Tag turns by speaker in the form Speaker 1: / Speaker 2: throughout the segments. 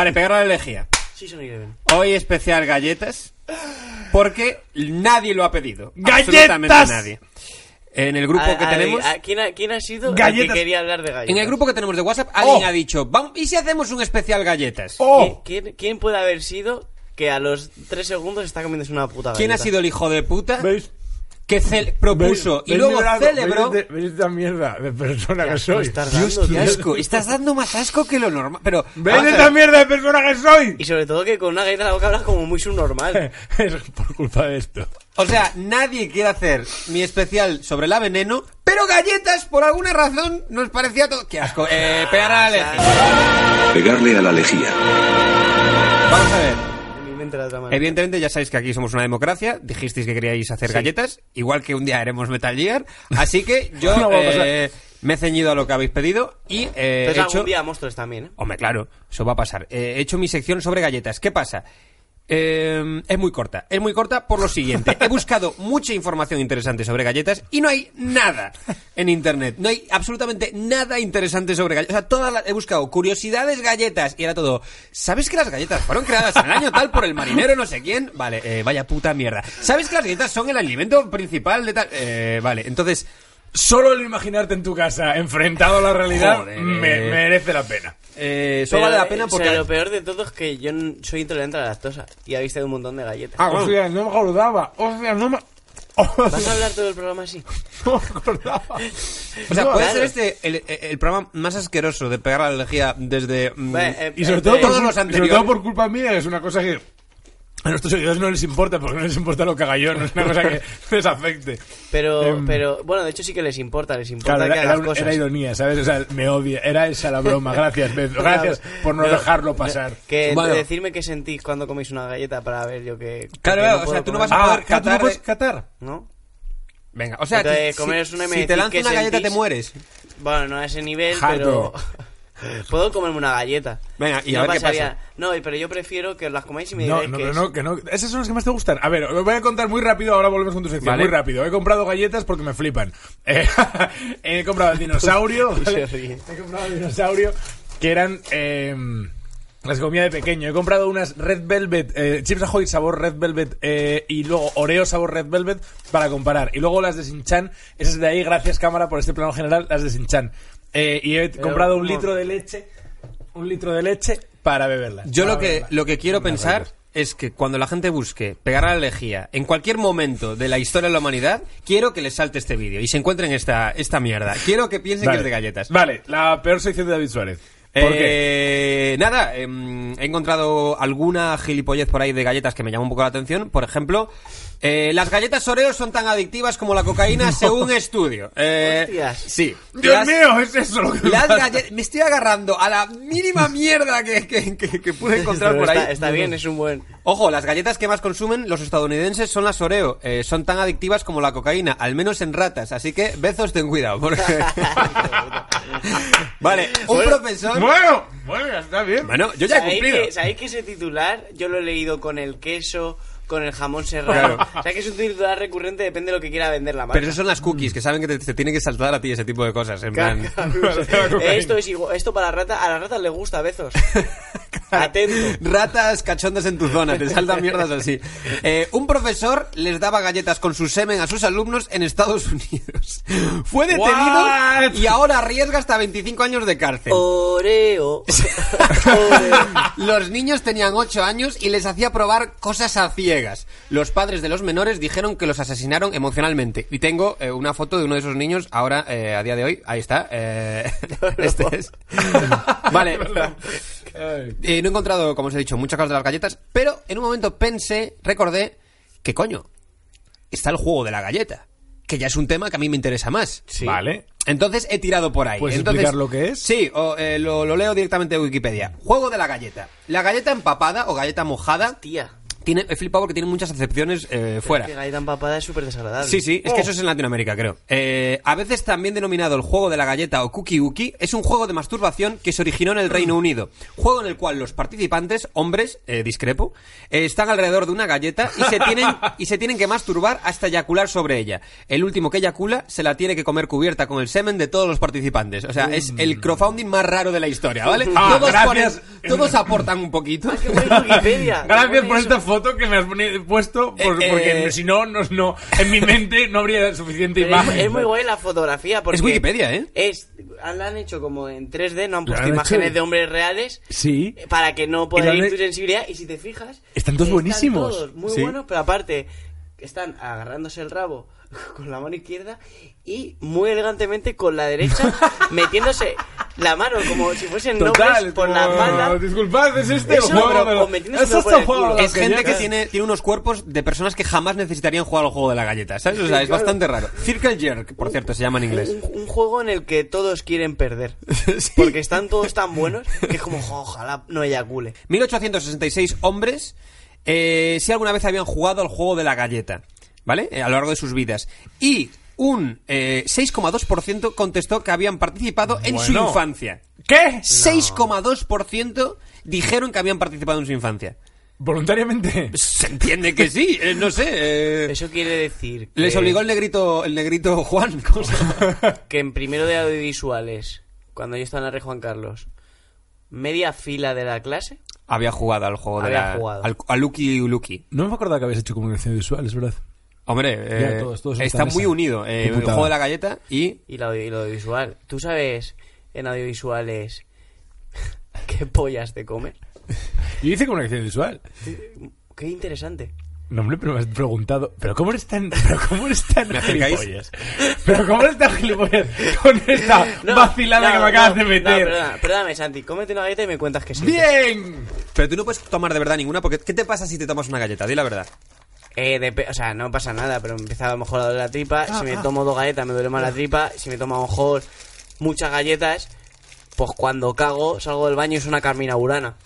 Speaker 1: Vale, pegar a la elegía.
Speaker 2: Sí, son Eleven.
Speaker 1: Hoy especial galletas. Porque nadie lo ha pedido.
Speaker 3: ¡Galletas!
Speaker 1: Absolutamente nadie. En el grupo
Speaker 2: A-
Speaker 1: que
Speaker 2: a-
Speaker 1: tenemos.
Speaker 2: a- ¿quién, ha, quién ha sido el
Speaker 3: Galletas.
Speaker 2: que quería hablar de galletas?
Speaker 1: En el grupo que tenemos de WhatsApp, alguien
Speaker 3: Oh.
Speaker 1: ha dicho, "Vamos, ¿y si hacemos un especial galletas?
Speaker 3: ¡Oh!
Speaker 2: ¿Quién, puede haber sido que a los tres segundos está comiéndose una puta
Speaker 1: ¿Quién ha
Speaker 2: galleta?
Speaker 1: sido el hijo de puta
Speaker 3: ¿Veis?
Speaker 1: Que propuso
Speaker 3: ¿Veis-
Speaker 1: y luego
Speaker 3: liderazgo?
Speaker 1: celebró?
Speaker 3: ¿Veis, de- veis esta mierda de persona que soy?
Speaker 2: estás
Speaker 1: Dios,
Speaker 2: dando,
Speaker 1: qué
Speaker 2: tío.
Speaker 1: asco. Estás dando más asco que lo normal. Pero.
Speaker 3: ¿Veis
Speaker 1: vamos a
Speaker 3: esta mierda de persona que soy?
Speaker 2: Y sobre todo que con una galleta en la boca hablas como muy subnormal.
Speaker 3: es por culpa de esto.
Speaker 1: O sea, nadie quiere hacer mi especial sobre la veneno, pero galletas, por alguna razón, nos parecía todo. ¡Qué asco! Eh, pegar a la lejía.
Speaker 4: Pegarle a la lejía.
Speaker 1: Vamos a ver.
Speaker 2: Otra manera.
Speaker 1: Evidentemente, ya sabéis que aquí somos una democracia. Dijisteis que queríais hacer galletas, igual que un día haremos Metal Gear. Así que yo
Speaker 3: No
Speaker 1: eh, me he ceñido a lo que habéis pedido y eh, he
Speaker 2: Entonces
Speaker 1: hecho.
Speaker 2: algún día monstruos también, ¿eh?
Speaker 1: Hombre, claro, eso va a pasar. Eh, he hecho mi sección sobre galletas. ¿Qué pasa? Eh, es muy corta. Es muy corta por lo siguiente. He buscado mucha información interesante sobre galletas y no hay nada en internet. No hay absolutamente nada interesante sobre galletas. O sea, todas las- he buscado curiosidades galletas y era todo. ¿Sabes que las galletas fueron creadas en el año tal por el marinero no sé quién? Vale, eh, vaya puta mierda. ¿Sabes que las galletas son el alimento principal de tal? Eh, vale, entonces.
Speaker 3: Solo el imaginarte en tu casa enfrentado a la realidad
Speaker 1: Joder,
Speaker 3: me- merece la pena.
Speaker 1: Eh, eso
Speaker 2: Pero,
Speaker 1: vale la
Speaker 2: eh,
Speaker 1: pena
Speaker 2: o sea,
Speaker 1: porque.
Speaker 2: lo peor de todo es que yo n- soy intolerante a la lactosa y habéis tenido un montón de galletas.
Speaker 1: Ah, bueno.
Speaker 3: Hostia, no me acordaba. Hostia, no me...
Speaker 2: ¿Vas a hablar todo el programa así?
Speaker 3: no me acordaba.
Speaker 1: O sea, puede
Speaker 2: claro.
Speaker 1: ser este el, el programa más asqueroso de pegar la lejía desde. mm,
Speaker 2: Bueno, eh,
Speaker 3: Y sobre
Speaker 2: eh,
Speaker 3: todo,
Speaker 2: eh,
Speaker 3: por,
Speaker 1: todos los
Speaker 3: sobre
Speaker 1: anteriores.
Speaker 3: todo por culpa mía, es una cosa que a nuestros seguidores no les importa, porque no les importa lo que haga yo, no es una cosa que les afecte.
Speaker 2: Pero,
Speaker 3: Em,
Speaker 2: pero, bueno, de hecho sí que les importa, les importa
Speaker 3: Claro,
Speaker 2: que
Speaker 3: era,
Speaker 2: hagas
Speaker 3: era-
Speaker 2: cosas.
Speaker 3: era ironía, ¿sabes? O sea, me odia. Era esa la broma. Gracias, Beto. Gracias por no
Speaker 2: Pero-
Speaker 3: dejarlo pasar.
Speaker 2: Que
Speaker 1: Bueno.
Speaker 2: decirme qué sentís cuando coméis una galleta para ver yo que...
Speaker 1: Claro,
Speaker 2: que
Speaker 1: o sea, tú no vas a poder
Speaker 3: Ah, ¿tú no
Speaker 1: catar de-
Speaker 3: catar?
Speaker 2: ¿No?
Speaker 1: Venga, o sea,
Speaker 2: Entonces,
Speaker 1: si,
Speaker 2: una
Speaker 1: si te
Speaker 2: decís
Speaker 1: lanza
Speaker 2: qué
Speaker 1: una galleta
Speaker 2: sentís.
Speaker 1: te mueres.
Speaker 2: Bueno, no a ese nivel,
Speaker 3: Harto.
Speaker 2: pero... Puedo comerme una galleta.
Speaker 1: Venga, y a
Speaker 2: no
Speaker 1: ver qué pasa.
Speaker 2: No, pero yo prefiero que os las comáis y me
Speaker 3: No,
Speaker 2: digáis
Speaker 3: no,
Speaker 2: qué
Speaker 3: pero
Speaker 2: es.
Speaker 3: no, que no. Esas son las que más te gustan. A ver, os voy a contar muy rápido, ahora volvemos con tu sección.
Speaker 1: Vale.
Speaker 3: Muy rápido. He comprado galletas porque me flipan. Eh, he comprado el dinosaurio.
Speaker 2: Y.
Speaker 3: He comprado el dinosaurio que eran... eh, las que comía de pequeño. He comprado unas Red Velvet, eh, Chips Ahoy sabor Red Velvet eh, y luego Oreo sabor Red Velvet para comparar. Y luego las de Sinchan, esas de ahí, gracias cámara por este plano general, las de Sinchan. Eh, y he
Speaker 2: Pero,
Speaker 3: comprado un litro de leche, un litro de leche para beberlas.
Speaker 1: Yo
Speaker 3: Para
Speaker 1: lo que, lo que quiero pensar es que cuando la gente busque pegar a la lejía en cualquier momento de la historia de la humanidad, quiero que les salte este vídeo y se encuentren esta, esta mierda. Quiero que piensen que es de galletas.
Speaker 3: Vale, la peor sección de David Suárez. ¿Por qué?
Speaker 1: Eh, Nada, em, he encontrado alguna gilipollez por ahí de galletas que me llama un poco la atención. Por ejemplo, eh, las galletas Oreo son tan adictivas como la cocaína según estudio. Eh,
Speaker 2: Hostias.
Speaker 1: Sí.
Speaker 3: Dios
Speaker 1: Las-
Speaker 3: mío, es eso lo que me
Speaker 1: Las me estoy agarrando a la mínima mierda que, que, que- que pude encontrar
Speaker 2: Pero
Speaker 1: por ahí.
Speaker 2: está, está bien, es un buen...
Speaker 1: Ojo, las galletas que más consumen los estadounidenses son las Oreo. Eh, son tan adictivas como la cocaína, al menos en ratas. Así que, bezos, ten cuidado. Porque... vale, un
Speaker 2: Bueno,
Speaker 1: profesor...
Speaker 3: Bueno, bueno, ya está bien.
Speaker 1: Bueno, yo ya he
Speaker 2: ¿Sabéis
Speaker 1: cumplido.
Speaker 2: que, ¿Sabéis que ese titular yo lo he leído con el queso, con el jamón serrano? O sea que es un titular recurrente, depende de lo que quiera vender la marca.
Speaker 1: Pero eso son las cookies, que saben que te, te tienen que saltar a ti ese tipo de cosas. En plan...
Speaker 2: esto es igual, esto para la rata, a las ratas les gusta besos. Atento.
Speaker 1: Ratas cachondas en tu zona, te saltan mierdas así. Eh, un profesor les daba galletas con su semen a sus alumnos en Estados Unidos. Fue detenido
Speaker 3: What?
Speaker 1: y ahora arriesga hasta 25 años de cárcel.
Speaker 2: Oreo. Oreo.
Speaker 1: Los niños tenían 8 años y les hacía probar cosas a ciegas. Los padres de los menores dijeron que los asesinaron emocionalmente. Y tengo eh, una foto de uno de esos niños ahora, eh, a día de hoy. Ahí está. eh, este es. Vale. Eh, no he encontrado, como os he dicho, muchas cosas de las galletas, pero en un momento pensé, recordé, que coño, está el juego de la galleta, que ya es un tema que a mí me interesa más.
Speaker 3: Vale.
Speaker 1: Entonces he tirado por ahí.
Speaker 3: ¿Puedes
Speaker 1: Entonces,
Speaker 3: explicar lo que es?
Speaker 1: Sí, o, eh, lo, lo leo directamente de Wikipedia. Juego de la galleta. La galleta empapada o galleta mojada.
Speaker 2: Tía.
Speaker 1: Tiene, he flipado porque tiene muchas acepciones eh, fuera.
Speaker 2: Que galleta empapada es súper desagradable.
Speaker 1: Sí, sí, es que eso es en Latinoamérica, creo. Eh, a veces también denominado el juego de la galleta o cookie uki, es un juego de masturbación que se originó en el Reino Unido. Juego en el cual los participantes, hombres, eh, discrepo, eh, están alrededor de una galleta y se, tienen, y se tienen que masturbar hasta eyacular sobre ella. El último que eyacula se la tiene que comer cubierta con el semen de todos los participantes. O sea, es el crowdfunding más raro de la historia, ¿vale?
Speaker 3: Ah,
Speaker 1: todos,
Speaker 3: gracias.
Speaker 1: todos aportan un poquito.
Speaker 2: Es que pone Wikipedia.
Speaker 3: Gracias por esta foto que me has puesto, por-
Speaker 1: Eh,
Speaker 3: porque
Speaker 1: eh.
Speaker 3: si no, no, no, en mi mente no habría suficiente
Speaker 2: es,
Speaker 3: imagen.
Speaker 2: es muy guay la fotografía porque
Speaker 1: Es Wikipedia, ¿eh?
Speaker 2: Es, la han hecho como en 3D, no han puesto
Speaker 3: han
Speaker 2: imágenes
Speaker 3: hecho.
Speaker 2: de hombres reales
Speaker 3: Sí.
Speaker 2: eh, para que no pueda ir tu sensibilidad y si te fijas
Speaker 3: Están todos buenísimos.
Speaker 2: todos muy
Speaker 1: Sí.
Speaker 2: buenos, pero aparte están agarrándose el rabo con la mano izquierda y muy elegantemente con la derecha metiéndose la mano como si fuesen
Speaker 3: Total,
Speaker 2: nombres por la espalda.
Speaker 3: Disculpad, es este
Speaker 2: Eso,
Speaker 3: el juego
Speaker 2: pero
Speaker 3: de la-
Speaker 2: o metiéndose
Speaker 3: es este
Speaker 2: por el
Speaker 3: el juego
Speaker 2: culo.
Speaker 3: de las
Speaker 1: Es gente que
Speaker 3: galletas.
Speaker 1: tiene, tiene unos cuerpos de personas que jamás necesitarían jugar al juego de la galleta, ¿sabes? O sea, es bastante raro. Circle Jerk, por cierto, se llama en inglés.
Speaker 2: Un, un juego en el que todos quieren perder. Porque están todos tan buenos que es como, "Jo, ojalá no eyacule.
Speaker 1: 1866 hombres, eh, si alguna vez habían jugado al juego de la galleta, ¿vale? Eh, a lo largo de sus vidas. Y un eh, 6,2% contestó que habían participado en su infancia.
Speaker 3: ¿Qué?
Speaker 1: 6,2% dijeron que habían participado en su infancia.
Speaker 3: Voluntariamente.
Speaker 1: Se entiende que sí, eh, no sé. eh,
Speaker 2: Eso quiere decir que,
Speaker 1: les obligó el negrito, el negrito Juan.
Speaker 2: que en primero de audiovisuales, cuando yo estaba en la Rey Juan Carlos, media fila de la clase
Speaker 1: Había jugado al juego de
Speaker 2: Había
Speaker 1: la...
Speaker 2: jugado.
Speaker 1: Al, al Lucky Lucky.
Speaker 3: No me acordaba que habías hecho comunicación visual, es verdad.
Speaker 1: Hombre, eh,
Speaker 3: todos, todos en
Speaker 1: está muy unido. eh, el juego de la galleta y...
Speaker 2: y, la y lo audiovisual. ¿Tú sabes en audiovisuales qué pollas te comes?
Speaker 3: Yo hice comunicación visual.
Speaker 2: Qué interesante.
Speaker 3: No, hombre, pero me has preguntado. ¿Pero cómo eres tan, pero cómo eres tan gilipollas? ¿Pero cómo eres tan gilipollas con esta
Speaker 2: No,
Speaker 3: vacilada
Speaker 2: no,
Speaker 3: que me acabas
Speaker 2: no,
Speaker 3: de
Speaker 2: No,
Speaker 3: meter?
Speaker 2: perdona, perdóname, Santi. Cómete una galleta y me cuentas que sí.
Speaker 3: ¡Bien!
Speaker 1: Pero tú no puedes tomar de verdad ninguna porque ¿qué te pasa si te tomas una galleta? Di la verdad.
Speaker 2: Eh, o sea, no pasa nada, pero me empieza a lo mejor a doler la tripa. si me tomo dos galletas me duele más la tripa. Si me tomo a lo mejor muchas galletas, pues cuando cago, salgo del baño y es una Carmina Burana.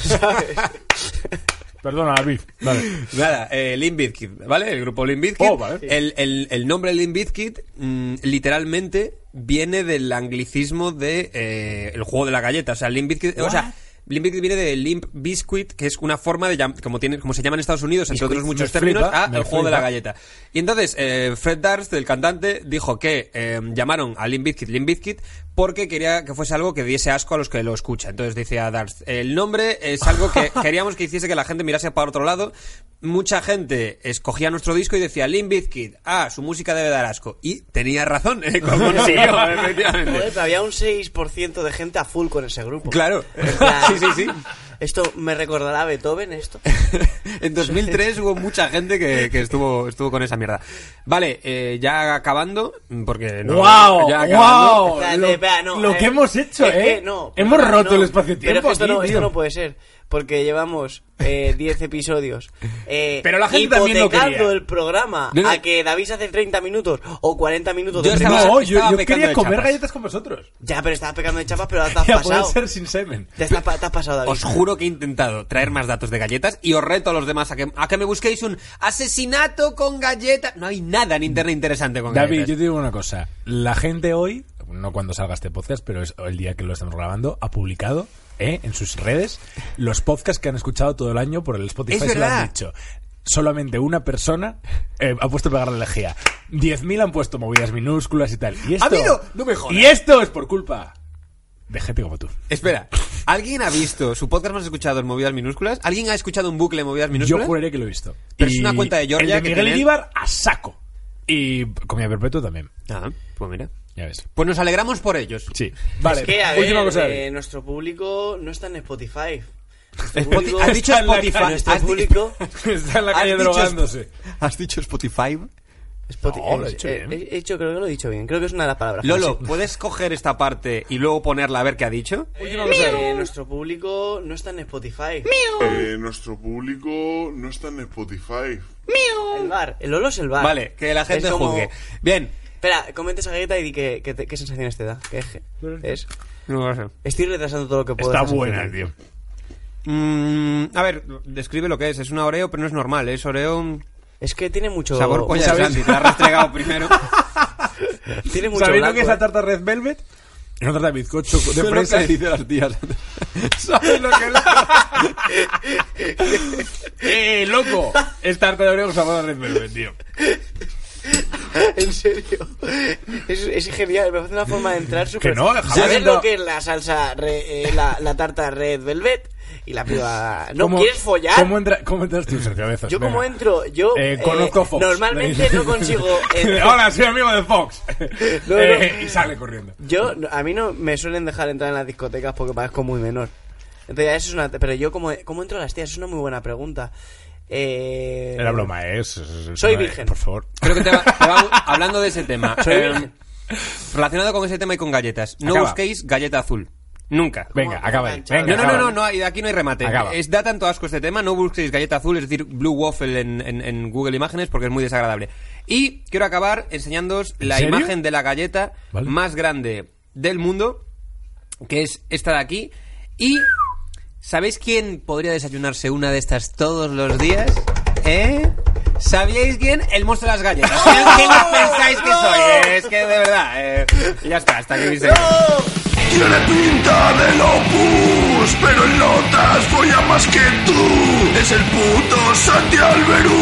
Speaker 2: ¿Sabes?
Speaker 3: Perdona, David. Vale.
Speaker 1: Nada, eh, Limp Bizkit, ¿vale? El grupo Limp Bizkit.
Speaker 3: Oh, vale.
Speaker 1: el, el- el nombre Limp Bizkit mm, literalmente viene del anglicismo de eh, el juego de la galleta. O sea, Limp Bizkit, o sea, Limp Bizkit viene de Limp Biscuit, que es una forma de como tiene, como se llama en Estados Unidos, entre
Speaker 3: Biscuit.
Speaker 1: otros muchos términos,
Speaker 3: flipa,
Speaker 1: a el juego de la galleta. Y entonces, eh, Fred Durst, el cantante, dijo que eh, llamaron a Limp Bizkit Limp Bizkit porque quería que fuese algo que diese asco a los que lo escuchan. Entonces decía Durst, el nombre es algo que queríamos que hiciese que la gente mirase para otro lado. Mucha gente escogía nuestro disco y decía Bizkit, ah, su música debe dar asco. Y tenía razón, eh, como consiguió, efectivamente.
Speaker 2: Joder, pero había un 6% de gente a full con ese grupo.
Speaker 1: Claro. Sí, sí, sí.
Speaker 2: Esto me recordará a Beethoven, esto.
Speaker 1: En 2003 hubo mucha gente que, que estuvo, estuvo con esa mierda. Vale, eh, ya acabando, porque no,
Speaker 3: ¡Wow!
Speaker 1: ya acabando.
Speaker 3: ¡Wow! Lo,
Speaker 2: espera, no,
Speaker 3: lo
Speaker 2: eh,
Speaker 3: que hemos hecho, ¿eh?
Speaker 2: no,
Speaker 3: hemos roto
Speaker 2: no.
Speaker 3: el espacio-tiempo.
Speaker 2: Pero es que esto,
Speaker 3: aquí,
Speaker 2: no, esto
Speaker 3: tío.
Speaker 2: no puede ser. Porque llevamos eh, 10 episodios. eh,
Speaker 3: Pero la gente también lo quería.
Speaker 2: el programa
Speaker 1: No, no.
Speaker 2: a que David se hace 30 minutos o 40 minutos
Speaker 1: Yo
Speaker 2: de
Speaker 1: estaba-
Speaker 3: No, yo, yo quería comer
Speaker 1: chapas.
Speaker 3: galletas con vosotros.
Speaker 2: Ya, pero estabas pecando de chapas, pero ahora te has
Speaker 3: Ya puede
Speaker 2: pasado.
Speaker 3: ser sin semen.
Speaker 2: Te, has, pa- te has pasado, David.
Speaker 1: Os juro que he intentado traer más datos de galletas y os reto a los demás a que, a que me busquéis un asesinato con galletas. No hay nada en internet interesante con
Speaker 3: David, yo
Speaker 1: galletas.
Speaker 3: te digo una cosa. La gente hoy, no cuando salga este podcast, pero es el día que lo estamos grabando, ha publicado ¿eh? en sus redes los podcasts que han escuchado todo el año por el Spotify. Se lo han dicho. Solamente una persona eh, ha puesto pegar la lejía. 10.000 han puesto movidas minúsculas y tal. Y esto.
Speaker 1: No me jodas.
Speaker 3: Y esto es por culpa de gente como tú.
Speaker 1: Espera, ¿alguien ha visto su podcast más escuchado en movidas minúsculas? ¿Alguien ha escuchado un bucle en movidas minúsculas?
Speaker 3: Yo juraría que lo he visto.
Speaker 1: Pero es una cuenta de Georgia
Speaker 3: El de
Speaker 1: que
Speaker 3: Miguel
Speaker 1: tiene-
Speaker 3: Iríbar a saco. Y comida perpetuo también.
Speaker 1: Ah, pues mira.
Speaker 3: Ya ves.
Speaker 1: Pues nos alegramos por ellos.
Speaker 3: Sí. Vale.
Speaker 2: es que, a
Speaker 3: última
Speaker 2: ver,
Speaker 3: cosa.
Speaker 2: eh, nuestro público no está en Spotify. Nuestro
Speaker 1: Spoti-
Speaker 2: público-
Speaker 1: has dicho
Speaker 3: está en la
Speaker 1: Spotify.
Speaker 3: calle,
Speaker 2: Nuestro
Speaker 1: has di-
Speaker 2: público...
Speaker 3: Está en la
Speaker 1: has
Speaker 3: calle
Speaker 1: dicho
Speaker 3: drogándose.
Speaker 1: ¿Has dicho Spotify?
Speaker 2: Spotify
Speaker 3: No, lo he dicho
Speaker 2: eh,
Speaker 3: bien.
Speaker 2: he hecho, creo que lo he dicho bien. Creo que es una de las palabras.
Speaker 1: Lolo. ¿puedes coger esta parte y luego ponerla a ver qué ha dicho?
Speaker 3: Última cosa.
Speaker 2: Eh, nuestro público no está en Spotify.
Speaker 4: Eh, nuestro público no está en Spotify.
Speaker 2: El bar. El Lolo es el bar.
Speaker 1: Vale, que la gente
Speaker 2: Es como-
Speaker 1: juzgue. Bien.
Speaker 2: Espera, comente esa galleta y di qué, qué, te- qué sensaciones te da. ¿Qué es? es?
Speaker 1: No lo sé.
Speaker 2: Estoy retrasando todo lo que puedo.
Speaker 3: Está
Speaker 2: esta
Speaker 3: buena,
Speaker 2: sensación.
Speaker 3: tío.
Speaker 1: Mm, a ver, describe lo que es. Es una Oreo, pero no es normal. Es Oreo
Speaker 2: Es que tiene mucho...
Speaker 1: sabor polla de
Speaker 3: ¿sabes?
Speaker 1: Santi. Te la has restregado primero.
Speaker 2: Tiene mucho
Speaker 3: ¿Sabéis lo
Speaker 2: blanco,
Speaker 3: que es la
Speaker 2: ¿eh?
Speaker 3: tarta Red Velvet? Es una tarta de bizcocho de
Speaker 1: Eso es lo
Speaker 3: fresa.
Speaker 1: que las tías.
Speaker 3: ¿Sabes lo que es? ¡Eh, loco! Es tarta de Oreo con sabor a Red Velvet, tío.
Speaker 2: En serio. Es, es genial, me parece una forma de entrar súper...
Speaker 3: Que no, jamás
Speaker 2: ¿Sabes
Speaker 3: entrado-
Speaker 2: lo que es la salsa, re- eh, la, la tarta Red Velvet? Y la piba... ¿No
Speaker 3: ¿Cómo-
Speaker 2: quieres follar?
Speaker 3: ¿Cómo, entra, cómo entras tú, Sergio Bezos?
Speaker 2: Yo como entro, yo
Speaker 3: Eh,
Speaker 2: eh,
Speaker 3: conozco a Fox.
Speaker 2: normalmente no consigo... eh,
Speaker 3: Hola, soy amigo de Fox.
Speaker 2: No,
Speaker 3: Eh,
Speaker 2: no.
Speaker 3: Y sale corriendo.
Speaker 2: Yo, a mí no me suelen dejar entrar en las discotecas porque parezco muy menor. Entonces, eso es una... Pero yo, como ¿cómo entro a las tías? Es una muy buena pregunta. Eh...
Speaker 3: Era broma, ¿eh? Es-
Speaker 2: Soy
Speaker 3: no, eh,
Speaker 2: virgen.
Speaker 3: Por favor.
Speaker 1: Creo que te va, te va- hablando de ese tema.
Speaker 2: Soy
Speaker 1: eh,
Speaker 2: virgen.
Speaker 1: relacionado con ese tema y con galletas. No
Speaker 3: Acaba.
Speaker 1: busquéis galleta azul. Nunca.
Speaker 3: Venga,
Speaker 2: ¿Cómo
Speaker 3: acaba ahí. Venga,
Speaker 1: No, no, no, no, aquí no hay remate.
Speaker 3: Acaba.
Speaker 1: Es, da tanto asco este tema, no busquéis galleta azul, es decir, Blue Waffle en, en- en Google Imágenes porque es muy desagradable. Y quiero acabar enseñándoos la
Speaker 3: serio?
Speaker 1: imagen de la galleta
Speaker 3: Vale.
Speaker 1: más grande del mundo, que es esta de aquí. Y, ¿sabéis quién podría desayunarse una de estas todos los días? ¿Eh? ¿Sabíais quién? El monstruo de las galletas. ¿Quién, os pensáis que soy? Eh, Es que de verdad, eh, ya está, hasta aquí mi sección.
Speaker 5: Tiene pinta del opus, pero en notas folla más que tú. Es el puto Santi Alberú.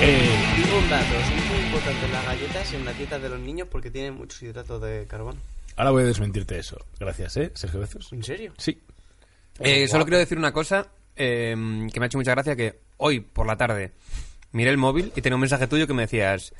Speaker 3: Eh,
Speaker 2: Digo un dato, son muy importantes las galletas en la dieta de los niños porque tienen muchos hidratos de carbono.
Speaker 3: ahora voy a desmentirte eso. Gracias, ¿eh, Sergio Bezos?
Speaker 2: ¿En serio?
Speaker 3: Sí.
Speaker 1: Eh, solo quiero decir una cosa eh, que me ha hecho mucha gracia que hoy por la tarde miré el móvil y tenía un mensaje tuyo que me decías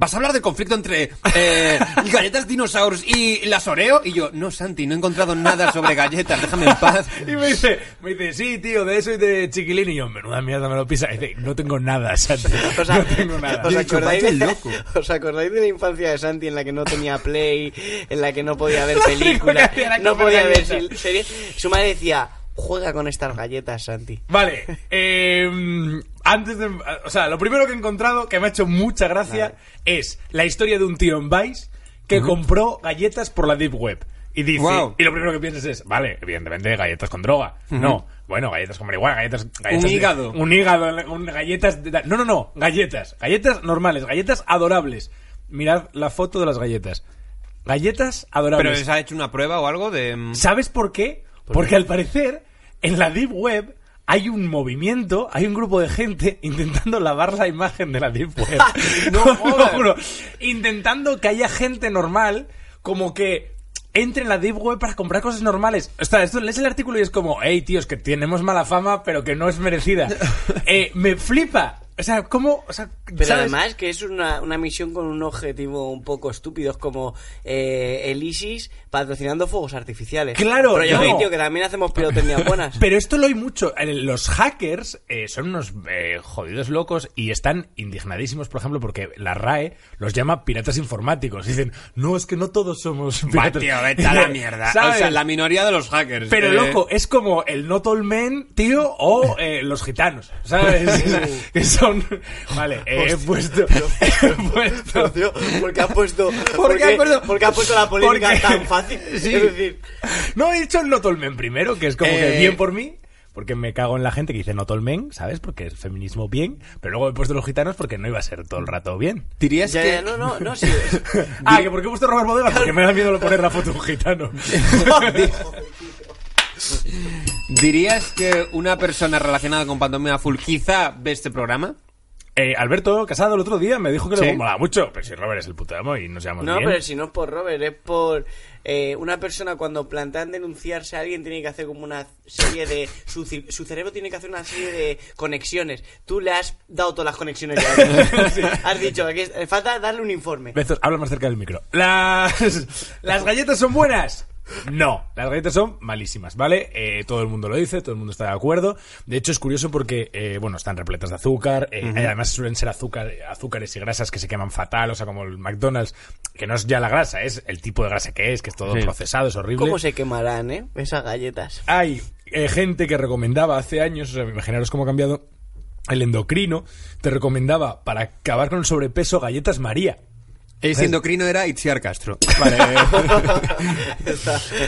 Speaker 1: ¿Vas a hablar del conflicto entre eh, galletas dinosaurios y las Oreo? Y yo, no, Santi, no he encontrado nada sobre galletas, déjame en paz.
Speaker 3: Y me dice, me dice, sí, tío, de eso y de chiquilín. Y yo, menuda mierda me lo pisa. Y dice, no tengo nada, Santi.
Speaker 2: O sea,
Speaker 3: no tengo nada.
Speaker 2: ¿os, acordáis
Speaker 1: "Vaya
Speaker 2: de,
Speaker 1: loco".
Speaker 2: ¿Os acordáis de la infancia de Santi en la que no tenía Play, en la que no podía ver películas, no podía ver series? Su madre decía, juega con estas galletas, Santi.
Speaker 3: Vale, eh, antes de... O sea, lo primero que he encontrado que me ha hecho mucha gracia es la historia de un tío en Vice que compró galletas por la Deep Web. Y dice, y lo primero que piensas es, vale, evidentemente galletas con droga. No, bueno, galletas con marihuana, galletas, galletas
Speaker 1: Un hígado.
Speaker 3: un hígado, un- galletas de- no, no, no, galletas, galletas normales, galletas adorables. Mirad la foto de las galletas. Galletas
Speaker 1: ¿Pero
Speaker 3: adorables.
Speaker 1: les ha hecho una prueba o algo de...? mm,
Speaker 3: ¿Sabes por qué? Porque al parecer, en la Deep Web hay un movimiento, hay un grupo de gente intentando lavar la imagen de la Deep Web.
Speaker 1: No.
Speaker 3: Intentando que haya gente normal, como que entre en la Deep Web para comprar cosas normales. O sea, esto lees el artículo y es como, hey, tíos, que tenemos mala fama, pero que no es merecida. Eh, me flipa. O sea, ¿cómo? O sea,
Speaker 2: Pero
Speaker 3: ¿sabes?
Speaker 2: además que es una, una misión con un objetivo un poco estúpido, es como eh, el ISIS patrocinando fuegos artificiales.
Speaker 3: Claro,
Speaker 2: Pero yo,
Speaker 3: no.
Speaker 2: "Ey, tío, que también hacemos pirotenías buenas.
Speaker 3: Pero esto lo hay mucho. Los hackers eh, son unos eh, jodidos locos y están indignadísimos, por ejemplo, porque la RAE los llama piratas informáticos. Dicen, no, es que no todos somos
Speaker 1: Va,
Speaker 3: piratas.
Speaker 1: tío, vete a la mierda.
Speaker 3: ¿Sabes?
Speaker 1: O sea, la minoría de los hackers.
Speaker 3: Pero
Speaker 1: eh,
Speaker 3: loco, es como el Not All Men, tío, o eh, los gitanos, ¿sabes? que son... Vale, eh, he puesto... he puesto...
Speaker 2: Tío, ¿Por qué has puesto,
Speaker 1: ¿Por qué has puesto-
Speaker 2: has la polémica
Speaker 3: Porque-
Speaker 2: tan fácil?
Speaker 3: Sí.
Speaker 2: Es decir,
Speaker 3: No, he dicho el Not All Men primero, que es como que
Speaker 1: Eh,
Speaker 3: bien por mí. Porque me cago en la gente que dice Not All Men, ¿sabes? Porque es feminismo bien. Pero luego he puesto los gitanos porque no iba a ser todo el rato bien.
Speaker 1: Dirías
Speaker 2: ya,
Speaker 1: que...
Speaker 2: ya, no, no, no, sí.
Speaker 3: Ah, que por qué he puesto Robert Bodegas porque me da miedo poner la foto de un gitano.
Speaker 1: ¿Dirías que una persona relacionada con Pantomima Full quizá ve este programa?
Speaker 3: Eh, Alberto Casado el otro día me dijo que
Speaker 1: Sí.
Speaker 3: le molaba mucho. Pero si Robert es el puto amo y nos llevamos
Speaker 2: No,
Speaker 3: bien.
Speaker 2: pero si no es por Robert, es por eh, una persona cuando plantean denunciarse a alguien tiene que hacer como una serie de... Su, cerebro tiene que hacer una serie de conexiones. Tú le has dado todas las conexiones ya. Has dicho que aquí- falta darle un informe.
Speaker 3: Bezos, habla más cerca del micro. Las, ¿Las galletas son buenas? No, las galletas son malísimas, ¿vale? Eh, todo el mundo lo dice, todo el mundo está de acuerdo. De hecho, es curioso porque, eh, bueno, están repletas de azúcar. eh, Además, suelen ser azúcar, azúcares y grasas que se queman fatal, o sea, como el McDonald's, que no es ya la grasa, es el tipo de grasa que es, que es todo
Speaker 1: Sí.
Speaker 3: procesado, es horrible.
Speaker 2: ¿Cómo se quemarán, eh? Esas galletas.
Speaker 3: hay eh, gente que recomendaba hace años, o sea, imaginaros cómo ha cambiado, el endocrino te recomendaba para acabar con el sobrepeso galletas María.
Speaker 1: Ese endocrino era Itziar Castro.
Speaker 3: Vale.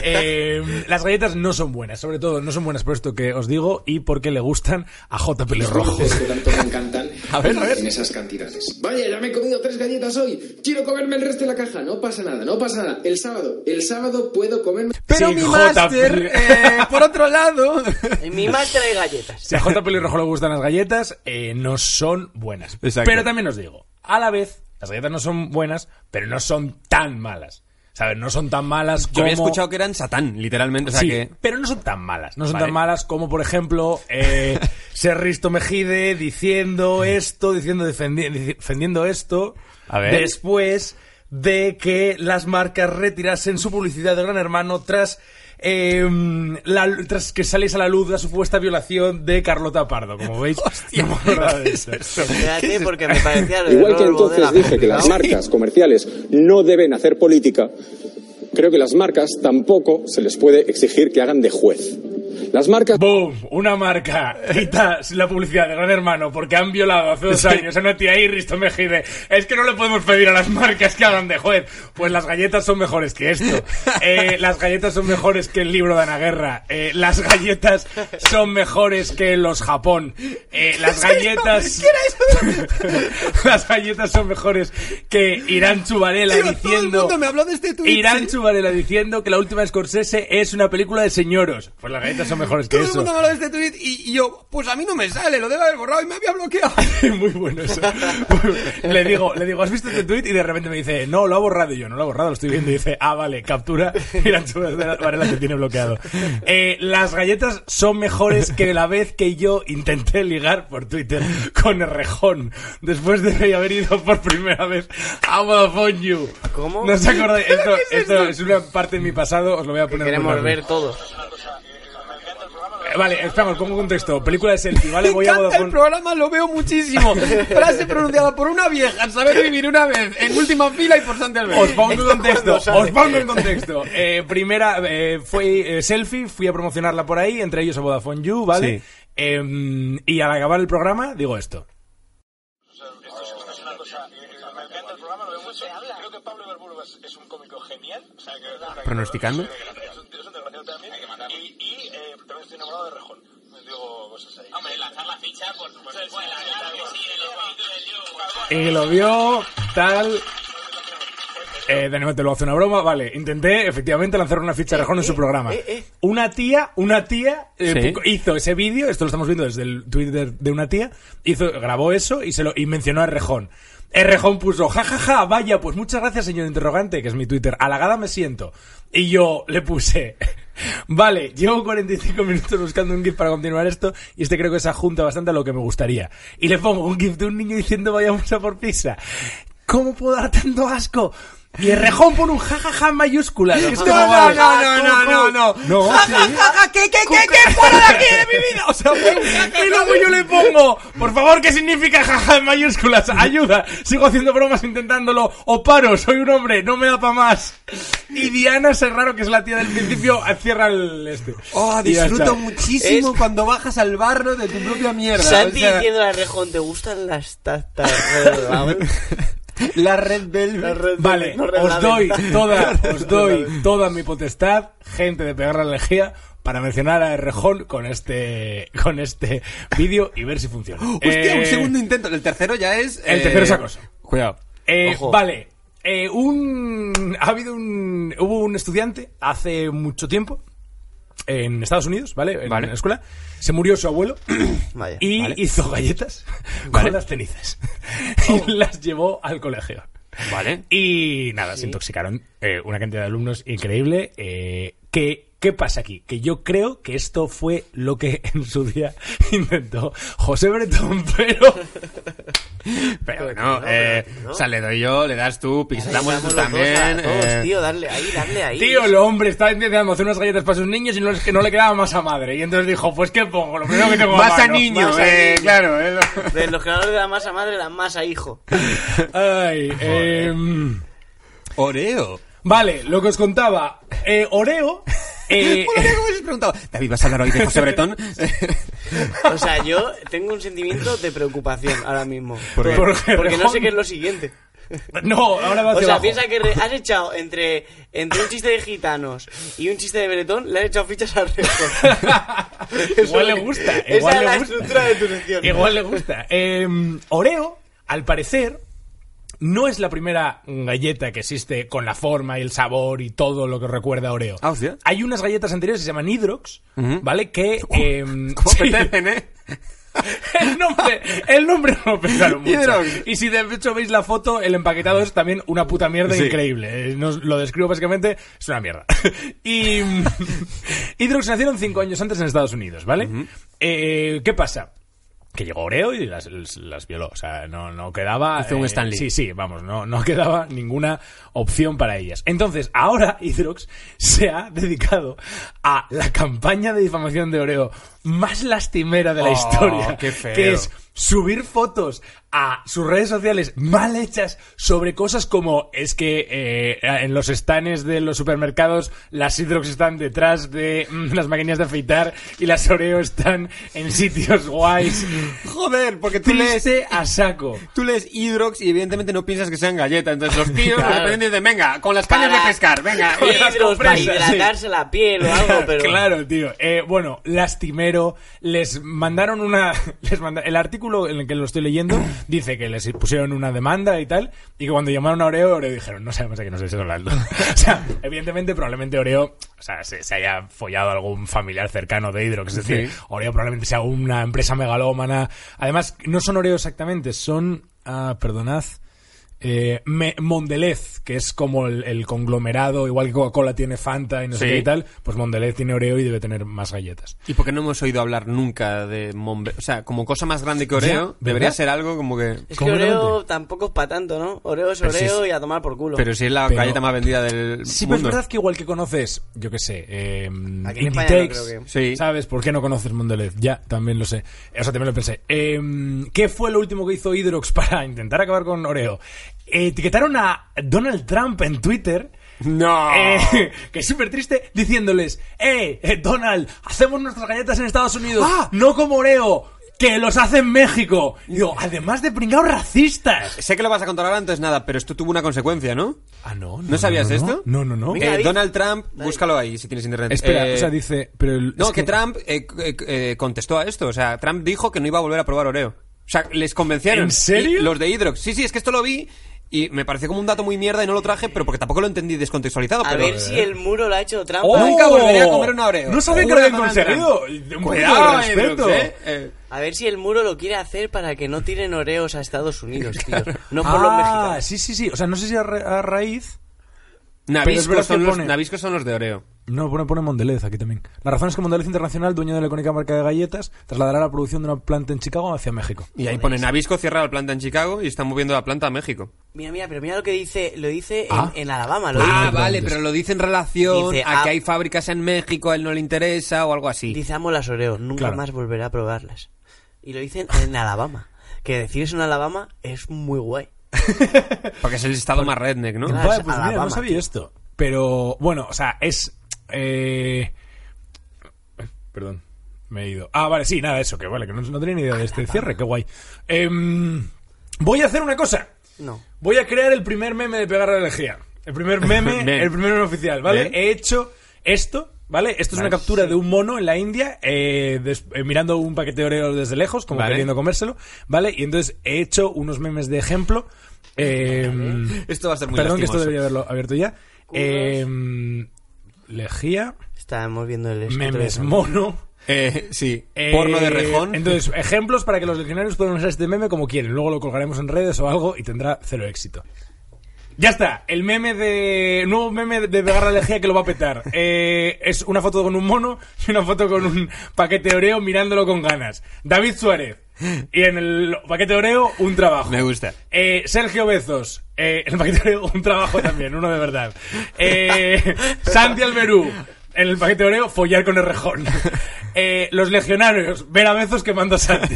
Speaker 3: Eh, las galletas no son buenas, sobre todo no son buenas por esto que os digo y porque le gustan a J. Pelirrojo.
Speaker 6: que tanto me encantan
Speaker 3: A ver, a ver.
Speaker 6: en esas cantidades. Vaya, ya me he comido tres galletas hoy. Quiero comerme el resto de la caja. No pasa nada, no pasa nada. El sábado, el sábado puedo comerme.
Speaker 1: Pero
Speaker 3: Sí,
Speaker 1: mi máster, eh, por otro lado...
Speaker 2: En mi máster hay galletas.
Speaker 3: Si a J. Pelirrojo le gustan las galletas, eh, no son buenas.
Speaker 1: Exacto.
Speaker 3: Pero también os digo, a la vez, las galletas no son buenas, pero no son tan malas. ¿Sabes? No son tan malas
Speaker 1: Yo
Speaker 3: como...
Speaker 1: había escuchado que eran Satán, literalmente. O sea
Speaker 3: sí,
Speaker 1: que...
Speaker 3: pero no son tan malas. No son
Speaker 1: Vale.
Speaker 3: tan malas como, por ejemplo, eh, ser Risto Mejide diciendo esto, diciendo defendi- defendiendo esto,
Speaker 1: A ver.
Speaker 3: después de que las marcas retirasen su publicidad de Gran Hermano tras, eh, la- tras que saliese a la luz la supuesta violación de Carlota Pardo. Como veis, no me eso.
Speaker 2: Espérate, porque me parecía lo
Speaker 7: Igual que entonces
Speaker 2: la
Speaker 7: dije que las marcas comerciales no deben hacer política, creo que las marcas tampoco se les puede exigir que hagan de juez. Las marcas
Speaker 3: ¡Boom! Una marca quita la publicidad de Gran Hermano porque han violado hace dos años a una tía y Risto Mejide. Es que no le podemos pedir a las marcas que hagan de juez. Pues las galletas son mejores que esto. Eh, las galletas son mejores que el libro de Ana Guerra. Eh, las galletas son mejores que los Japón. Eh, las galletas... las galletas son mejores que Irán Chubarela
Speaker 1: Tío, todo el
Speaker 3: diciendo...
Speaker 1: mundo me habló de este tuit,
Speaker 3: Irán
Speaker 1: sí.
Speaker 3: Chubarela diciendo que la última Scorsese es una película de señoros. Pues las galletas son mejores que
Speaker 1: Todo el
Speaker 3: eso.
Speaker 1: mundo habló de este tweet y, y yo, pues a mí no me sale, lo debe haber borrado y me había bloqueado.
Speaker 3: Muy bueno eso. le digo, le digo, ¿has visto este tweet? Y de repente me dice, no, lo ha borrado. Y yo, no lo ha borrado, lo estoy viendo. Y dice, ah, vale, captura. Irán Chubarela Varela te tiene bloqueado. Eh, las galletas son mejores que la vez que yo intenté ligar por Twitter con Errejón. Después de haber ido por primera vez a Vodafone You.
Speaker 2: ¿Cómo?
Speaker 3: ¿No os acordáis? Esto, esto es una parte de mi pasado, os lo voy a poner.
Speaker 2: Queremos ver todos.
Speaker 3: Eh, Vale, espera, os pongo contexto. Película de selfie, ¿vale?
Speaker 1: Me
Speaker 3: Voy a
Speaker 1: encanta el
Speaker 3: Vodafone.
Speaker 1: programa, lo veo muchísimo. Frase pronunciada por una vieja, saber vivir una vez, en última fila y por Santi
Speaker 3: Os
Speaker 1: Alberto.
Speaker 3: pongo en contexto, os pongo en contexto. Eh, primera, eh, fue eh, selfie, fui a promocionarla por ahí, entre ellos a Vodafone You, ¿vale?
Speaker 1: Sí.
Speaker 3: Em, y al acabar el programa, digo esto.
Speaker 1: Pronosticando.
Speaker 3: Y lo vio, tal. Eh, de nuevo te lo hace una broma, vale. Intenté efectivamente lanzar una ficha de Rejón en su programa.
Speaker 2: eh, eh.
Speaker 3: Una tía, una tía eh,
Speaker 1: Sí.
Speaker 3: hizo ese vídeo, esto lo estamos viendo desde el Twitter de una tía, hizo, grabó eso y se lo y mencionó a Rejón. Rejón puso, jajaja, vaya, pues muchas gracias, señor interrogante, que es mi Twitter. Halagada me siento. Y yo le puse, vale, llevo 45 minutos buscando un GIF para continuar esto y este creo que se adjunta bastante a lo que me gustaría. Y le pongo un GIF de un niño diciendo vayamos a por pizza. ¿Cómo puedo dar tanto asco? Y el rejón pone un jajaja en mayúsculas. Es
Speaker 1: No, no, no, no, no, no, no.
Speaker 3: No,
Speaker 1: Ja,
Speaker 3: sí.
Speaker 1: ja, ja, ja, ¿Qué, qué, qué, qué? ¡Fuera de aquí de mi vida! O sea,
Speaker 3: Y luego yo le pongo, por favor, ¿qué significa jaja en mayúsculas? Ayuda, sigo haciendo bromas intentándolo. O paro, soy un hombre, no me da pa' más. Y Diana Serraro, que es la tía del principio, cierra el este.
Speaker 1: Oh, disfruto muchísimo
Speaker 2: Es-
Speaker 1: cuando bajas al barro de tu propia mierda.
Speaker 2: Santi
Speaker 1: o sea,
Speaker 2: diciendo a Rejón, ¿te gustan las tatas?
Speaker 1: la Red Velvet.
Speaker 3: Vale, os doy toda, os doy toda mi potestad, gente de pegar la lejía, para mencionar a Errejón con este, con este vídeo y ver si funciona.
Speaker 1: Hostia, un
Speaker 3: Eh,
Speaker 1: segundo intento. El tercero ya es.
Speaker 3: El tercero es acoso.
Speaker 1: Cuidado.
Speaker 3: Eh, vale. Eh, un, ha habido un, hubo un estudiante hace mucho tiempo en Estados Unidos, ¿vale? En
Speaker 1: Vale.
Speaker 3: la escuela. Se murió su abuelo
Speaker 2: Vaya,
Speaker 3: y
Speaker 1: vale.
Speaker 3: hizo galletas
Speaker 1: Vale.
Speaker 3: con las cenizas. y las llevó al colegio.
Speaker 1: Vale.
Speaker 3: Y nada, se intoxicaron eh, una cantidad de alumnos increíble. eh, que, ¿Qué pasa aquí? Que yo creo que esto fue lo que en su día intentó José Bretón, pero...
Speaker 1: Pero bueno, eh, o sea, le doy yo, le das tú, pixelamos tú
Speaker 2: dos
Speaker 1: también.
Speaker 2: a todos,
Speaker 1: eh,
Speaker 2: tío, darle ahí, darle ahí.
Speaker 3: Tío, el hombre estaba intentando hacer unas galletas para sus niños y no, es que no le quedaba más a madre. Y entonces dijo, pues ¿qué pongo? Lo primero que tengo
Speaker 1: Más a
Speaker 3: mano.
Speaker 1: niño,
Speaker 2: Más a
Speaker 1: eh,
Speaker 2: niño.
Speaker 1: claro. eh, lo-
Speaker 2: De los creadores de la masa madre, la masa hijo.
Speaker 3: Ay, em,
Speaker 1: Oreo.
Speaker 3: Vale, lo que os contaba. Eh, Oreo... eh,
Speaker 1: ¿cómo os preguntado? David, ¿vas a hablar hoy de José Bretón?
Speaker 2: O sea, yo tengo un sentimiento de preocupación ahora mismo.
Speaker 1: ¿Por qué?
Speaker 2: Porque,
Speaker 3: Porque
Speaker 2: no sé qué es lo siguiente.
Speaker 3: No, ahora va
Speaker 2: O
Speaker 3: hacia
Speaker 2: sea,
Speaker 3: abajo.
Speaker 2: piensa que has echado entre, entre un chiste de gitanos y un chiste de Bretón, le has echado fichas al resto.
Speaker 3: Igual le gusta,
Speaker 2: Esa
Speaker 3: igual
Speaker 2: es
Speaker 3: le
Speaker 2: la
Speaker 3: gusta.
Speaker 2: estructura de tu sección.
Speaker 3: Igual le gusta. Eh, Oreo, al parecer, no es la primera galleta que existe con la forma y el sabor y todo lo que recuerda a Oreo.
Speaker 1: Ah, hostia.
Speaker 3: Hay unas galletas anteriores que se llaman Hydrox, ¿vale? Que... eh,
Speaker 1: ¿Cómo
Speaker 3: sí.
Speaker 1: apetecen, eh?
Speaker 3: El nombre, el nombre no pensaron mucho.
Speaker 1: Hydrox.
Speaker 3: Y si de hecho veis la foto, el empaquetado es también una puta mierda
Speaker 1: Sí.
Speaker 3: increíble. Eh, no os- lo describo básicamente, es una mierda. y Hydrox nacieron cinco años antes en Estados Unidos, ¿vale? Eh, ¿Qué pasa? Que llegó Oreo y las, las violó. O sea, no, no quedaba.
Speaker 1: Hizo un
Speaker 3: eh,
Speaker 1: Stanley.
Speaker 3: Sí, sí, vamos, no, no quedaba ninguna opción para ellas. Entonces, ahora Hydrox se ha dedicado a la campaña de difamación de Oreo más lastimera de la
Speaker 1: Oh,
Speaker 3: historia.
Speaker 1: qué feo.
Speaker 3: Que es subir fotos a sus redes sociales mal hechas sobre cosas como es que eh, en los stands de los supermercados las Hydrox están detrás de mm, las máquinas de afeitar y las Oreo están en sitios guays.
Speaker 1: Joder, porque tú lees,
Speaker 3: Triste a saco.
Speaker 1: tú lees Hydrox y evidentemente no piensas que sean galletas. Entonces los tíos
Speaker 2: Claro.
Speaker 1: de repente dicen, venga, con las cañas de pescar, venga.
Speaker 3: Con las
Speaker 2: Hidros para hidratarse la piel o algo, pero...
Speaker 3: Claro, tío. Eh, bueno, lastimero. Les mandaron una. Les manda- el artículo en el que lo estoy leyendo dice que les pusieron una demanda y tal. Y que cuando llamaron a Oreo, Oreo dijeron: No sabemos de qué nos estés hablando. o sea, evidentemente, probablemente Oreo. O sea, se, se haya follado algún familiar cercano de Hydrox. Es decir,
Speaker 1: Sí.
Speaker 3: Oreo probablemente sea una empresa megalómana. Además, no son Oreo exactamente, son. Ah, perdonad. Eh, Me- Mondelez, que es como el, el conglomerado, igual que Coca-Cola tiene Fanta y no sé
Speaker 1: Sí.
Speaker 3: qué y tal, pues Mondelez tiene Oreo y debe tener más galletas.
Speaker 1: ¿Y por qué no hemos oído hablar nunca de Monbe? O sea, como cosa más grande que Oreo, debería ser algo como que...
Speaker 2: Es que. Oreo tampoco es para tanto, ¿no? Oreo es
Speaker 1: si
Speaker 2: Oreo
Speaker 1: es-
Speaker 2: y a tomar por culo.
Speaker 1: Pero si es la
Speaker 3: Pero-
Speaker 1: galleta más vendida del
Speaker 3: Sí, pero es
Speaker 1: mundo.
Speaker 3: verdad que igual que conoces, yo qué sé, eh,
Speaker 2: Aquí en no creo que-
Speaker 1: Sí.
Speaker 3: ¿sabes? ¿Por qué no conoces Mondelez? Ya, también lo sé. O sea, también lo pensé. Eh, ¿Qué fue lo último que hizo Hydrox para intentar acabar con Oreo? Etiquetaron a Donald Trump en Twitter.
Speaker 1: No.
Speaker 3: eh, que es súper triste, diciéndoles, eh, eh, Donald, hacemos nuestras galletas en Estados Unidos,
Speaker 1: ¡Ah!
Speaker 3: no como Oreo, que los hace en México. Y digo, además de pringados racistas.
Speaker 1: Sé que lo vas a contar ahora, entonces nada, pero esto tuvo una consecuencia, ¿no?
Speaker 3: Ah, no,
Speaker 1: ¿No sabías
Speaker 3: no,
Speaker 1: esto?
Speaker 3: No, no, no.
Speaker 1: Eh. Donald Trump, búscalo ahí si tienes internet.
Speaker 3: Espera,
Speaker 1: Eh,
Speaker 3: o sea, dice, pero el-
Speaker 1: No,
Speaker 3: es
Speaker 1: que, Trump eh, eh, eh, contestó a esto. O sea, Trump dijo que no iba a volver a probar Oreo. O sea, les convencieron.
Speaker 3: ¿En serio?
Speaker 1: Y los de Hydrox. Sí, sí, es que esto lo vi y me pareció como un dato muy mierda y no lo traje, pero porque tampoco lo entendí descontextualizado.
Speaker 2: A
Speaker 1: pero-
Speaker 2: ver si el muro lo ha hecho Trump.
Speaker 3: ¡Oh!
Speaker 1: Nunca volveré a comer una Oreo.
Speaker 3: No sabía que lo habían conseguido. Un
Speaker 1: Cuidado,
Speaker 3: de respeto.
Speaker 1: ¿eh? Eh,
Speaker 2: A ver si el muro lo quiere hacer para que no tiren Oreos a Estados Unidos, tío. No por los
Speaker 3: Ah,
Speaker 2: mexicanos.
Speaker 3: sí, sí, sí. O sea, no sé si a, ra- a raíz. Verdad
Speaker 1: son, los, son los de Oreo.
Speaker 3: No, pone, pone Mondelez aquí también. La razón es que Mondelez Internacional, dueño de la icónica marca de galletas, trasladará la producción de una planta en Chicago hacia México.
Speaker 1: Y ahí pone Nabisco cierra la planta en Chicago y están moviendo la planta a México.
Speaker 2: Mira, mira, pero mira lo que dice, lo dice en-
Speaker 3: Ah.
Speaker 2: en, Alabama. Lo
Speaker 1: Ah,
Speaker 2: dice,
Speaker 1: vale, pero lo dice en relación
Speaker 2: Dice,
Speaker 1: a
Speaker 2: ah,
Speaker 1: que hay fábricas en México, a él no le interesa o algo así.
Speaker 2: dice amo las Oreos, nunca
Speaker 3: Claro.
Speaker 2: más volverá a probarlas. Y lo dicen en Alabama. Que decir eso en Alabama es muy guay.
Speaker 1: Porque es el estado más redneck, ¿no?
Speaker 2: Claro.
Speaker 3: Vale,
Speaker 2: es
Speaker 3: pues mira, no sabía
Speaker 2: tío.
Speaker 3: esto. Pero, bueno, o sea, es... eh, Perdón, me he ido. Ah, vale, sí, nada, eso, que vale, que no, no tenía ni idea de este cierre, qué guay. Em, voy a hacer una cosa.
Speaker 2: No.
Speaker 3: Voy a crear el primer meme de pegar la energía. El primer meme, el primer meme oficial, ¿vale?
Speaker 1: Bien.
Speaker 3: He hecho esto, ¿vale? Esto es una captura de un mono en la India eh, des- eh, mirando un paquete de Oreo desde lejos, como
Speaker 1: Vale.
Speaker 3: queriendo comérselo, ¿vale? Y entonces he hecho unos memes de ejemplo. em,
Speaker 1: Esto va a ser muy
Speaker 3: Perdón que esto
Speaker 1: lastimoso.
Speaker 3: debería haberlo abierto ya. Em, lejía,
Speaker 2: Estábamos viendo el
Speaker 3: memes mono.
Speaker 1: Eh, sí,
Speaker 3: eh,
Speaker 1: porno de rejón.
Speaker 3: Entonces, ejemplos para que los legionarios puedan usar este meme como quieren. Luego lo colgaremos en redes o algo y tendrá cero éxito. Ya está, el meme de. Nuevo meme de pegar la lejía que lo va a petar. Eh, es una foto con un mono y una foto con un paquete de Oreo mirándolo con ganas. David Suárez. Y en el paquete de Oreo, un trabajo.
Speaker 1: Me gusta.
Speaker 3: Eh, Sergio Bezos. Eh, en el paquete de Oreo, un trabajo también, uno de verdad. Eh, Santi Alberú. En el paquete de Oreo, follar con el rejón. Eh, los legionarios, ver a Bezos quemando a Santi.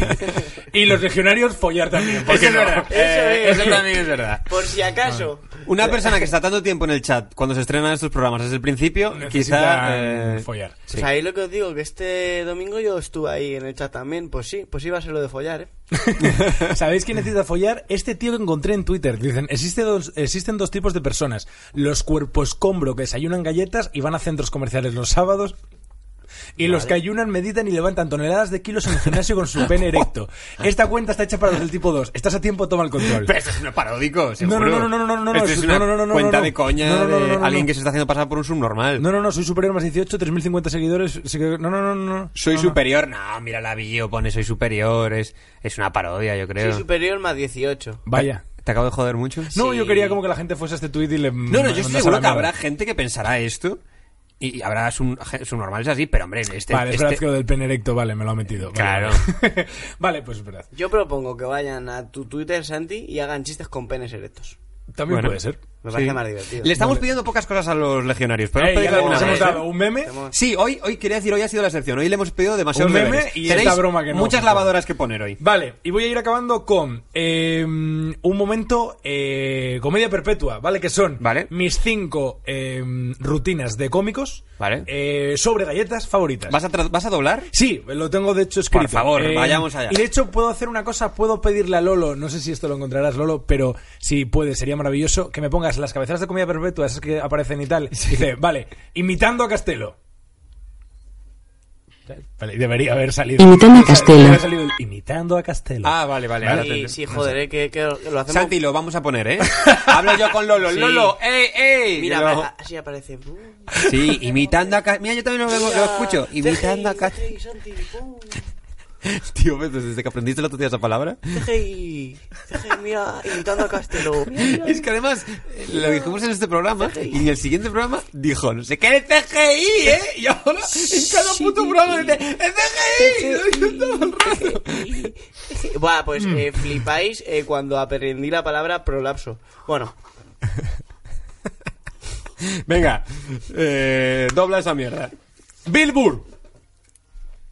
Speaker 3: Y los legionarios, follar también. ¿por qué
Speaker 1: Eso es
Speaker 3: no?
Speaker 1: verdad.
Speaker 2: Eso
Speaker 1: Eh,
Speaker 2: es.
Speaker 1: eso también es verdad.
Speaker 2: Por si acaso.
Speaker 1: Una persona que está tanto tiempo en el chat cuando se estrenan estos programas desde el principio,
Speaker 3: Necesita
Speaker 1: quizá... eh,
Speaker 3: follar.
Speaker 1: sí.
Speaker 2: Pues ahí lo que os digo, que este domingo yo estuve ahí en el chat también. Pues sí, pues iba a ser lo de follar, ¿eh?
Speaker 3: ¿Sabéis quién necesita follar? Este tío que encontré en Twitter. Dicen, existe dos, existen dos tipos de personas. Los cuerpos combro que desayunan galletas y van a centros comerciales los sábados. Y los que ayunan, meditan y levantan toneladas de kilos en el gimnasio con su pene erecto. Esta cuenta está hecha para los del tipo 2. Estás a tiempo, toma el control.
Speaker 1: Pero esto es un paródico, seguro.
Speaker 3: no, no, no, no, no, no,
Speaker 1: Esto
Speaker 3: no,
Speaker 1: es
Speaker 3: no,
Speaker 1: una
Speaker 3: no, no, no,
Speaker 1: cuenta
Speaker 3: no.
Speaker 1: de coña
Speaker 3: No, no, no,
Speaker 1: de
Speaker 3: no, no,
Speaker 1: alguien
Speaker 3: no.
Speaker 1: que se está haciendo pasar por un subnormal.
Speaker 3: No, no, no, soy superior más 18, 3050 seguidores. No, no, no, no.
Speaker 1: Soy
Speaker 3: No, no.
Speaker 1: superior. No, mira la bio, pone soy superior. Es, es una parodia, yo creo.
Speaker 2: Soy superior más 18.
Speaker 3: Vaya.
Speaker 1: ¿Te acabo de joder mucho?
Speaker 3: No,
Speaker 2: Sí.
Speaker 3: yo quería como que la gente fuese a este tweet y le.
Speaker 1: No, no, yo estoy seguro que habrá
Speaker 3: gente
Speaker 1: que pensará esto y habrá sub- subnormales así, pero hombre, este...
Speaker 3: Vale, es
Speaker 1: este-
Speaker 3: verdad que lo del pene erecto, vale, me lo ha metido. Vale,
Speaker 1: Claro.
Speaker 3: Vale, Vale, pues es verdad.
Speaker 2: Yo propongo que vayan a tu Twitter, Santi, y hagan chistes con penes erectos.
Speaker 3: También
Speaker 1: Bueno.
Speaker 3: puede ser.
Speaker 2: Me parece
Speaker 1: Sí.
Speaker 2: más divertido.
Speaker 1: Le estamos pidiendo pocas cosas a los legionarios, pero
Speaker 3: Ey,
Speaker 1: hemos
Speaker 3: ya les hemos
Speaker 1: vez,
Speaker 3: dado
Speaker 1: ¿eh?
Speaker 3: un meme.
Speaker 1: Sí, hoy, hoy quería decir, hoy ha sido la excepción. Hoy le hemos pedido demasiados
Speaker 3: Un meme
Speaker 1: deberes.
Speaker 3: y
Speaker 1: Tenéis
Speaker 3: esta broma que no.
Speaker 1: muchas lavadoras que poner hoy.
Speaker 3: Vale, y voy a ir acabando con eh, un momento eh, comedia perpetua, ¿vale? Que son
Speaker 1: Vale.
Speaker 3: mis cinco eh, rutinas de cómicos
Speaker 1: Vale.
Speaker 3: eh, sobre galletas favoritas.
Speaker 1: ¿Vas a, tra- ¿Vas a doblar?
Speaker 3: Sí, lo tengo de hecho escrito.
Speaker 1: Por favor, vayamos allá.
Speaker 3: Y de hecho puedo hacer una cosa, puedo pedirle a Lolo, no sé si esto lo encontrarás Lolo, pero si puedes, sería maravilloso que me pongas las cabeceras de comida perpetua, esas que aparecen y tal. Dice, vale, imitando a Castelo. Vale, y debería haber salido.
Speaker 8: Imitando a
Speaker 3: Debería
Speaker 8: Castelo.
Speaker 3: haber salido imitando a Castelo.
Speaker 1: Ah, vale, vale. ahora te-
Speaker 2: Sí, sí, joder, eh, que, que lo hacemos...
Speaker 1: Santi, lo vamos a poner, ¿eh? Hablo yo con Lolo.
Speaker 2: Sí.
Speaker 1: Lolo, ¡ey, ey!
Speaker 2: Mira,
Speaker 1: Lo-
Speaker 2: así aparece.
Speaker 1: Sí, imitando a... Ca- Mira, yo también lo, escucho. Imitando a... Ca-
Speaker 2: CGI, Santi, pum.
Speaker 1: Tío, ¿ves? desde que aprendiste el otro día esa palabra.
Speaker 2: CGI, CGI, mira, imitando a Castelo.
Speaker 1: Es que además eh, lo dijimos en este programa y en el siguiente programa dijo, no sé qué, el CGI, ¿eh? Y ahora en cada puto programa dice, ¡el CGI! Lo todo el rato.
Speaker 2: Buah, pues eh, flipáis eh, cuando aprendí la palabra prolapso. Bueno,
Speaker 1: Venga, eh, dobla esa mierda.
Speaker 3: Bill Burr.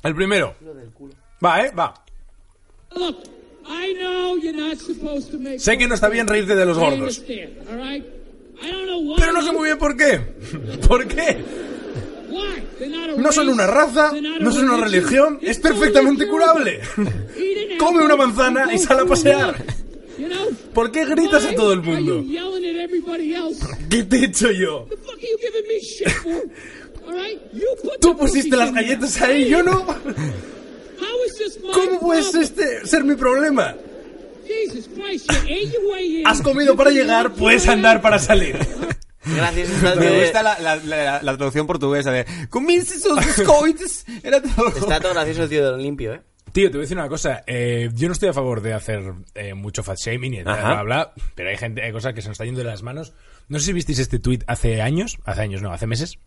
Speaker 3: El primero. Va, ¿eh? Va. Sé que no está bien reírte de los gordos. Pero no sé muy bien por qué. ¿Por qué? No son una raza, no son una religión, es perfectamente curable. Come una manzana y sal a pasear. ¿Por qué gritas a todo el mundo? ¿Qué te he hecho yo? Tú pusiste las galletas ahí, yo no.
Speaker 9: How is this my
Speaker 3: ¿Cómo puede
Speaker 9: problem?
Speaker 3: este ser mi problema? Has comido para llegar, puedes andar para salir.
Speaker 2: gracias
Speaker 1: Me
Speaker 2: de-
Speaker 1: gusta la, la, la, la traducción portuguesa de comienza esos biscoitos. Era todo.
Speaker 2: Está todo gracioso el tío del limpio, ¿eh?
Speaker 3: Tío, te voy a decir una cosa. eh, yo no estoy a favor de hacer eh, mucho fat shaming y bla, bla, bla, pero hay gente, hay cosas que se nos está yendo de las manos. No sé si visteis este tweet hace años, hace años no, hace meses.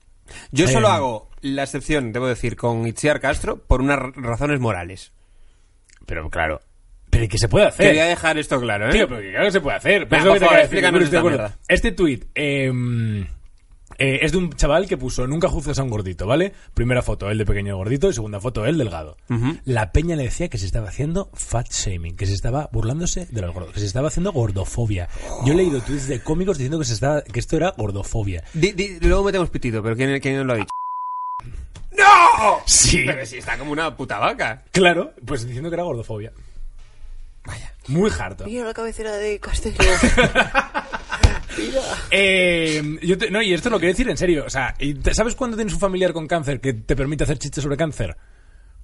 Speaker 1: Yo solo
Speaker 3: Eh,
Speaker 1: hago la excepción, debo decir, con Itziar Castro por unas razones morales.
Speaker 3: Pero claro, pero ¿y qué se puede hacer?
Speaker 1: Quería dejar esto claro, ¿eh?
Speaker 3: Tío, pero que claro que se puede hacer. Pero es lo que te
Speaker 1: favor,
Speaker 3: decir,
Speaker 1: explícanos
Speaker 3: que
Speaker 1: esta mierda.
Speaker 3: Este tweet eh, eh, es de un chaval que puso nunca juzgues a un gordito, ¿vale? Primera foto, él de pequeño gordito, y segunda foto, él delgado. La peña le decía que se estaba haciendo fat shaming, que se estaba burlándose de los gordos, que se estaba haciendo gordofobia. Yo he leído tweets de cómicos diciendo que, se estaba, que esto era gordofobia.
Speaker 1: Di- di- luego metemos pitito, pero ¿quién, quién lo ha dicho? ¡No!
Speaker 3: Sí.
Speaker 1: Pero si está como una puta vaca.
Speaker 3: Claro, pues diciendo que era gordofobia. Vaya. Muy harto.
Speaker 2: Mira la cabecera de Castelo.
Speaker 3: Eh, yo te- no, y esto lo quiero decir en serio. O sea, ¿y te- ¿sabes cuándo tienes un familiar con cáncer que te permite hacer chistes sobre cáncer?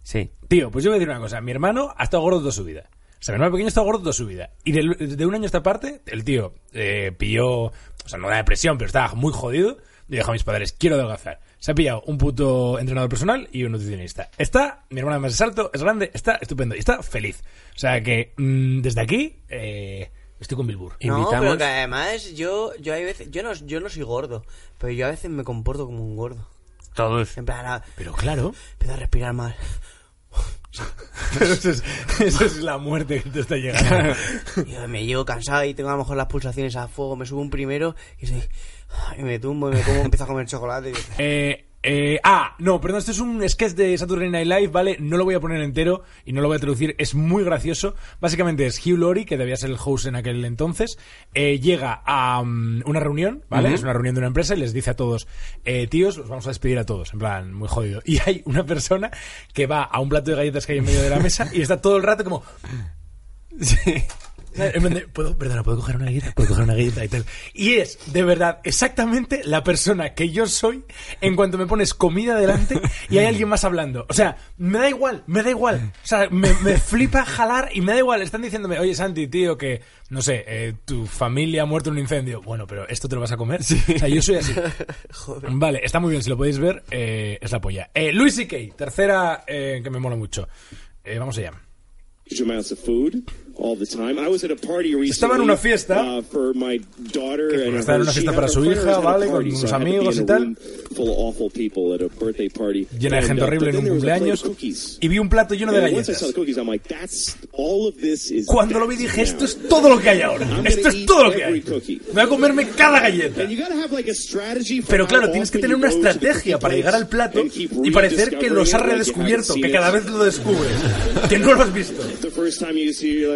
Speaker 1: Sí.
Speaker 3: Tío, pues yo voy a decir una cosa. Mi hermano ha estado gordo toda su vida. O sea, mi hermano pequeño ha estado gordo toda su vida. Y de, un año a esta parte, el tío eh, pilló... O sea, no da depresión, pero estaba muy jodido. Y dijo a mis padres, quiero adelgazar. Se ha pillado un puto entrenador personal y un nutricionista. Está, mi hermano además es alto, es grande, está estupendo. Y está feliz. O sea que, mm, desde aquí, eh, estoy con Bilbur.
Speaker 2: No,
Speaker 1: Invitamos-
Speaker 2: pero que además yo, yo hay veces, yo no, yo no soy gordo, pero yo a veces me comporto como un gordo.
Speaker 1: Todos.
Speaker 2: En plan, a-
Speaker 3: Pero claro,
Speaker 2: empiezo a respirar mal.
Speaker 3: eso es, eso es la muerte que te está llegando.
Speaker 2: Yo me llevo cansado y tengo a lo mejor las pulsaciones a fuego, me subo un primero y, soy, y me tumbo y me como, empiezo a comer chocolate. y-
Speaker 3: Eh, Eh, ah, no, perdón, esto es un sketch de Saturday Night Live, ¿vale? No lo voy a poner entero y no lo voy a traducir, es muy gracioso. Básicamente es Hugh Laurie, que debía ser el host en aquel entonces, eh, llega a mm, una reunión, ¿vale? Es una reunión de una empresa y les dice a todos, eh, tíos, los vamos a despedir a todos, en plan, muy jodido. Y hay una persona que va a un plato de galletas que hay en medio de la mesa y está todo el rato como... De, ¿puedo, perdona, ¿puedo coger una galleta? ¿Puedo coger una galleta y tal? Y es, de verdad, exactamente la persona que yo soy en cuanto me pones comida delante y hay alguien más hablando. O sea, me da igual, me da igual. O sea, me, me flipa jalar y me da igual. Están diciéndome, oye, Santi, tío, que, no sé, eh, tu familia ha muerto en un incendio. Bueno, pero ¿esto te lo vas a comer? O sea, yo soy así. Vale, está muy bien, si lo podéis ver, eh, es la polla. Eh, Luis C.K., tercera eh, que me mola mucho. Eh, vamos allá.
Speaker 8: huge amounts of food all the time. I was at a party recently.
Speaker 3: Estaba en una fiesta.
Speaker 8: uh, for my daughter and
Speaker 3: estaba en una fiesta para su hija, ¿vale? Con
Speaker 8: be
Speaker 3: amigos y tal. Llena de gente
Speaker 8: uh,
Speaker 3: horrible en un cumpleaños. Y vi un plato lleno de galletas. Cuando lo vi dije, esto es todo lo que hay ahora. Esto es todo lo que hay. voy a comerme cada galleta. Pero claro, tienes que tener una estrategia para llegar al plato y parecer que los has redescubierto, que cada vez lo descubres, que no lo has visto.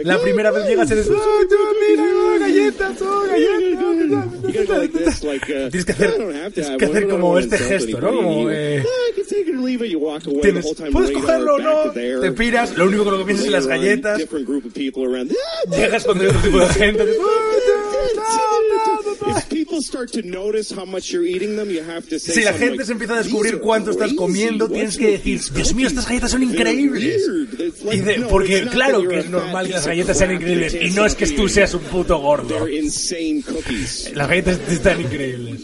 Speaker 3: La
Speaker 8: "Oh,
Speaker 3: primera vez llegas y eres, ¡ay, tú, mira, oh, galletas, oh, galletas!
Speaker 8: uh,
Speaker 3: Tienes que hacer- tienes que hacer como este gesto, ¿no? Como, eh,
Speaker 8: "Oh, I can take it or leave it." You walk away,
Speaker 3: Tienes,
Speaker 8: the whole time
Speaker 3: ¿Puedes cogerlo o no? Te piras, lo único que lo que piensas es las galletas. Llegas cuando hay otro tipo de gente. dices,
Speaker 8: notice how much you're eating them, you have to say
Speaker 3: Si la gente se empieza a
Speaker 8: "These
Speaker 3: descubrir
Speaker 8: are
Speaker 3: cuánto estás comiendo, tienes que decir,
Speaker 8: these
Speaker 3: Dios mío, estas
Speaker 8: cookies?
Speaker 3: galletas son increíbles. Y de- porque claro que es normal que las galletas sean increíbles y no es que tú seas un puto gordo.
Speaker 8: They're insane cookies.
Speaker 3: Las galletas están increíbles.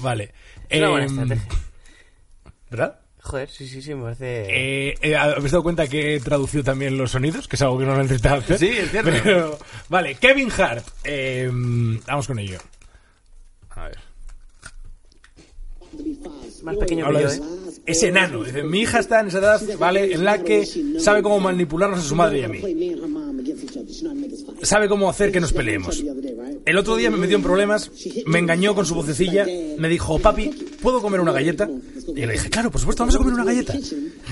Speaker 3: Vale.
Speaker 2: Estrategia.
Speaker 3: ¿Verdad?
Speaker 2: Joder, sí, sí, sí, me parece...
Speaker 3: Eh, eh, ¿Habéis dado cuenta que he traducido también los sonidos? Que es algo que no lo he intentado hacer.
Speaker 1: Sí, es cierto.
Speaker 3: Pero, vale, Kevin Hart. Eh, vamos con ello. A ver.
Speaker 2: Más pequeño que yo,
Speaker 3: de-
Speaker 2: ¿eh?
Speaker 3: es enano. Dice, mi hija está en esa edad, ¿vale? En la que sabe cómo manipularnos a su madre y a mí. Sabe cómo hacer que nos peleemos. El otro día me metió en problemas, me engañó con su vocecilla, me dijo, papi, ¿puedo comer una galleta? Y le dije, claro, por supuesto, vamos a comer una galleta.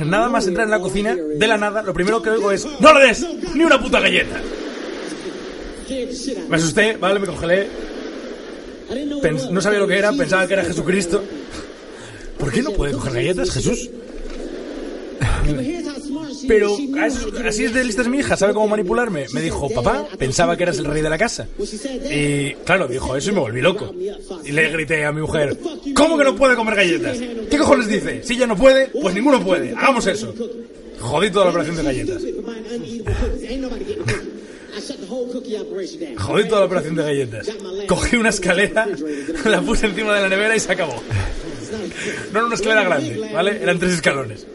Speaker 3: Nada más entrar en la cocina, de la nada, lo primero que oigo es, ¡No le des ni una puta galleta! Me asusté, ¿vale? Me congelé. No sabía lo que era, pensaba que era Jesucristo. ¿Por qué no puede coger galletas, Jesús? Pero as- así es de lista es mi hija, ¿sabe cómo manipularme? Me dijo, papá, pensaba que eras el rey de la casa. Y claro, dijo eso y me volví loco. Y le grité a mi mujer, ¿cómo que no puede comer galletas? ¿Qué cojones dice? Si ella no puede, pues ninguno puede. Hagamos eso. Jodí toda la operación de galletas. Jodí toda la operación de galletas. Cogí una escalera, la puse encima de la nevera y se acabó. No era una escalera grande, ¿vale? Eran tres escalones.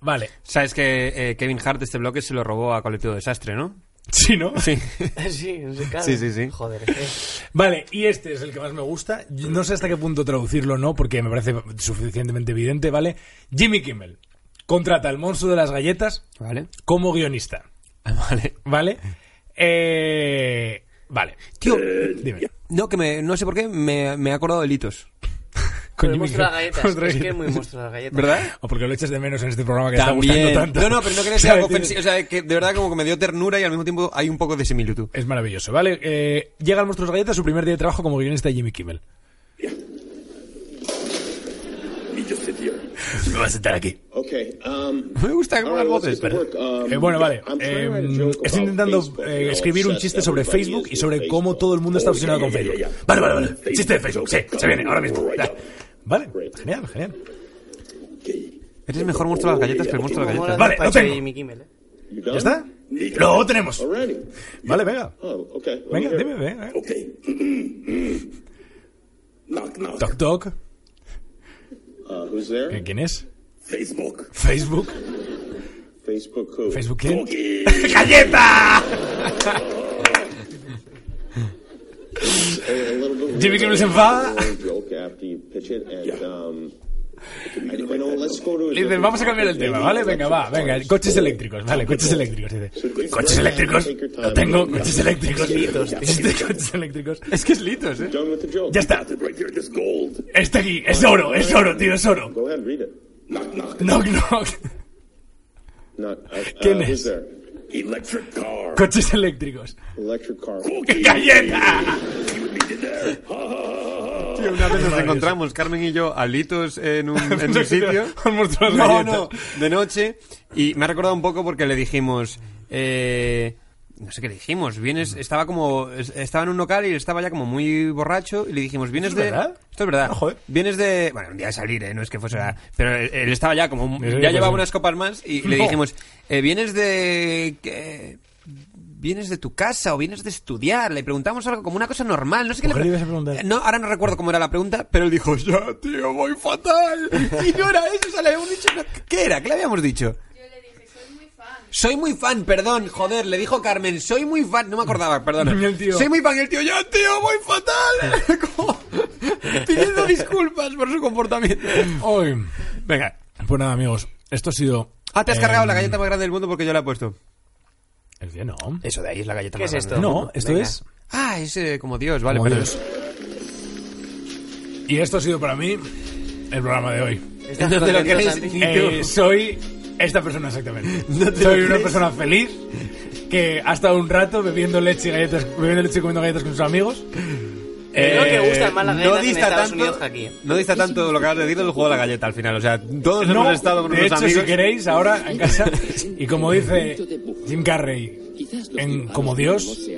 Speaker 3: Vale.
Speaker 1: Sabes que eh, Kevin Hart este bloque se lo robó a Colectivo Desastre, ¿no?
Speaker 3: Sí, ¿no?
Speaker 1: Sí.
Speaker 2: sí, claro.
Speaker 1: Sí, sí, sí.
Speaker 2: Joder, eh.
Speaker 3: Vale, y este es el que más me gusta. No sé hasta qué punto traducirlo o no, porque me parece suficientemente evidente, ¿vale? Jimmy Kimmel contrata al monstruo de las galletas
Speaker 1: Vale.
Speaker 3: como guionista,
Speaker 1: Vale.
Speaker 3: ¿vale? Eh, vale.
Speaker 1: Tío,
Speaker 3: Dime.
Speaker 1: no, que me, no sé por qué me, me he acordado de Litos.
Speaker 2: El
Speaker 3: Jimmy
Speaker 2: monstruo de las galletas. Es que es muy monstruo de las galletas.
Speaker 1: ¿Verdad?
Speaker 3: O porque lo echas de menos en este programa que está gustando
Speaker 1: También.
Speaker 3: tanto.
Speaker 1: No, no, pero no quería ser
Speaker 3: ¿Sabes?
Speaker 1: algo ofensivo. O sea, que de verdad como que me dio ternura y al mismo tiempo hay un poco de similitud.
Speaker 3: Es maravilloso, ¿vale? Eh, llega al monstruo de las galletas su primer día de trabajo como guionista de Jimmy Kimmel. Me voy a sentar aquí.
Speaker 8: Okay. Um,
Speaker 1: Me gusta
Speaker 8: right,
Speaker 1: las voces.
Speaker 8: Um,
Speaker 3: Eh, bueno, vale. Eh,
Speaker 8: joke
Speaker 3: estoy
Speaker 8: about
Speaker 3: intentando eh, escribir un chiste sobre Facebook y sobre cómo todo el mundo está obsesionado con Facebook. Vale, vale, vale. Chiste de Facebook, sí, se viene ahora mismo. Vale, genial, genial.
Speaker 1: Eres mejor monstruo de las galletas que el monstruo de las galletas.
Speaker 3: Vale, lo tengo.
Speaker 2: ¿eh?
Speaker 3: ¿Ya está? Lo tenemos. Vale, venga.
Speaker 8: Oh,
Speaker 3: Venga, dime, venga.
Speaker 5: Okay. knock, knock.
Speaker 3: Toc, toc.
Speaker 8: Uh, who's there?
Speaker 3: ¿Quién es?
Speaker 5: Facebook.
Speaker 3: Facebook.
Speaker 8: Facebook who?
Speaker 3: ¿Facebook quién? ¡Galleta! Jimmy Kimmel se enfada. Dice, vamos a cambiar el tema, ¿vale? Venga, va, venga. Coches eléctricos, vale, coches eléctricos. Dice, coches eléctricos, lo tengo, coches eléctricos. Este, coches eléctricos. Es que es litos, ¿eh? Ya está. Está aquí, es oro, es oro, tío, es oro.
Speaker 8: Knock, knock.
Speaker 3: Knock, knock.
Speaker 8: Not,
Speaker 3: ¿Quién es?
Speaker 8: Electric car.
Speaker 3: Coches eléctricos.
Speaker 8: Electric car.
Speaker 3: ¡Galleta!
Speaker 1: Tío, una vez nos encontramos, Carmen y yo, alitos en un, en un sitio. No, no, de noche. Y me ha recordado un poco porque le dijimos. Eh, no sé qué le dijimos. Vienes, estaba como. es- Estaba en un local y estaba ya como muy borracho. Y le dijimos, vienes
Speaker 3: ¿Esto es
Speaker 1: de.
Speaker 3: verdad?
Speaker 1: Esto es verdad.
Speaker 3: Ah, joder.
Speaker 1: Vienes de. Bueno, un día de salir, ¿eh? No es que fuese. Pero él, estaba ya como.
Speaker 3: Ya
Speaker 1: llevaba unas copas más y le dijimos, eh, vienes de. ¿qué? ¿Vienes de tu casa o vienes de estudiar? Le preguntamos algo como una cosa normal. No sé qué le
Speaker 3: ¿Por qué le
Speaker 1: pre-
Speaker 3: ibas a preguntar?
Speaker 1: No, ahora no recuerdo cómo era la pregunta, pero él dijo, ya, tío, voy fatal. Y no era eso, o sea, le habíamos dicho... ¿Qué era? ¿Qué le habíamos dicho?
Speaker 10: Yo le dije, soy muy fan.
Speaker 1: Soy muy fan, perdón, joder, le dijo Carmen, soy muy fan, no me acordaba, perdón. Soy muy fan, y el tío, ya, tío, voy fatal. Como pidiendo disculpas por su comportamiento.
Speaker 3: Hoy.
Speaker 1: Venga.
Speaker 3: Pues nada, amigos, esto ha sido.
Speaker 1: Ah, te has
Speaker 3: eh,
Speaker 1: cargado la galleta más grande del mundo porque yo la he puesto.
Speaker 3: El que no.
Speaker 1: Eso de ahí es la galleta
Speaker 2: ¿Qué
Speaker 1: más
Speaker 2: es
Speaker 1: grande.
Speaker 2: esto?
Speaker 3: No, esto
Speaker 2: Venga.
Speaker 3: es.
Speaker 1: Ah, es eh, como Dios, vale,
Speaker 3: como
Speaker 1: pero...
Speaker 3: Dios. Y esto ha sido para mí el programa de hoy.
Speaker 2: ¿Estás
Speaker 1: No te lo
Speaker 2: contento,
Speaker 1: crees
Speaker 2: Santi?
Speaker 1: ni
Speaker 3: Eh, soy esta persona exactamente.
Speaker 1: No te
Speaker 3: soy
Speaker 1: lo
Speaker 3: una
Speaker 1: crees.
Speaker 3: persona feliz que ha estado un rato bebiendo leche y galletas, bebiendo leche y comiendo galletas con sus amigos.
Speaker 2: Creo que gustan más las
Speaker 1: no
Speaker 2: galletas en
Speaker 1: dista
Speaker 2: Estados
Speaker 1: tanto,
Speaker 2: Unidos que aquí. ¿eh?
Speaker 1: no dista tanto lo que acabas de decir del juego de la galleta al final. O sea, todos
Speaker 3: No,
Speaker 1: hemos estado con
Speaker 3: de
Speaker 1: nuestros
Speaker 3: hecho,
Speaker 1: amigos.
Speaker 3: si queréis, ahora en casa, y como dice Jim Carrey, en Como Dios,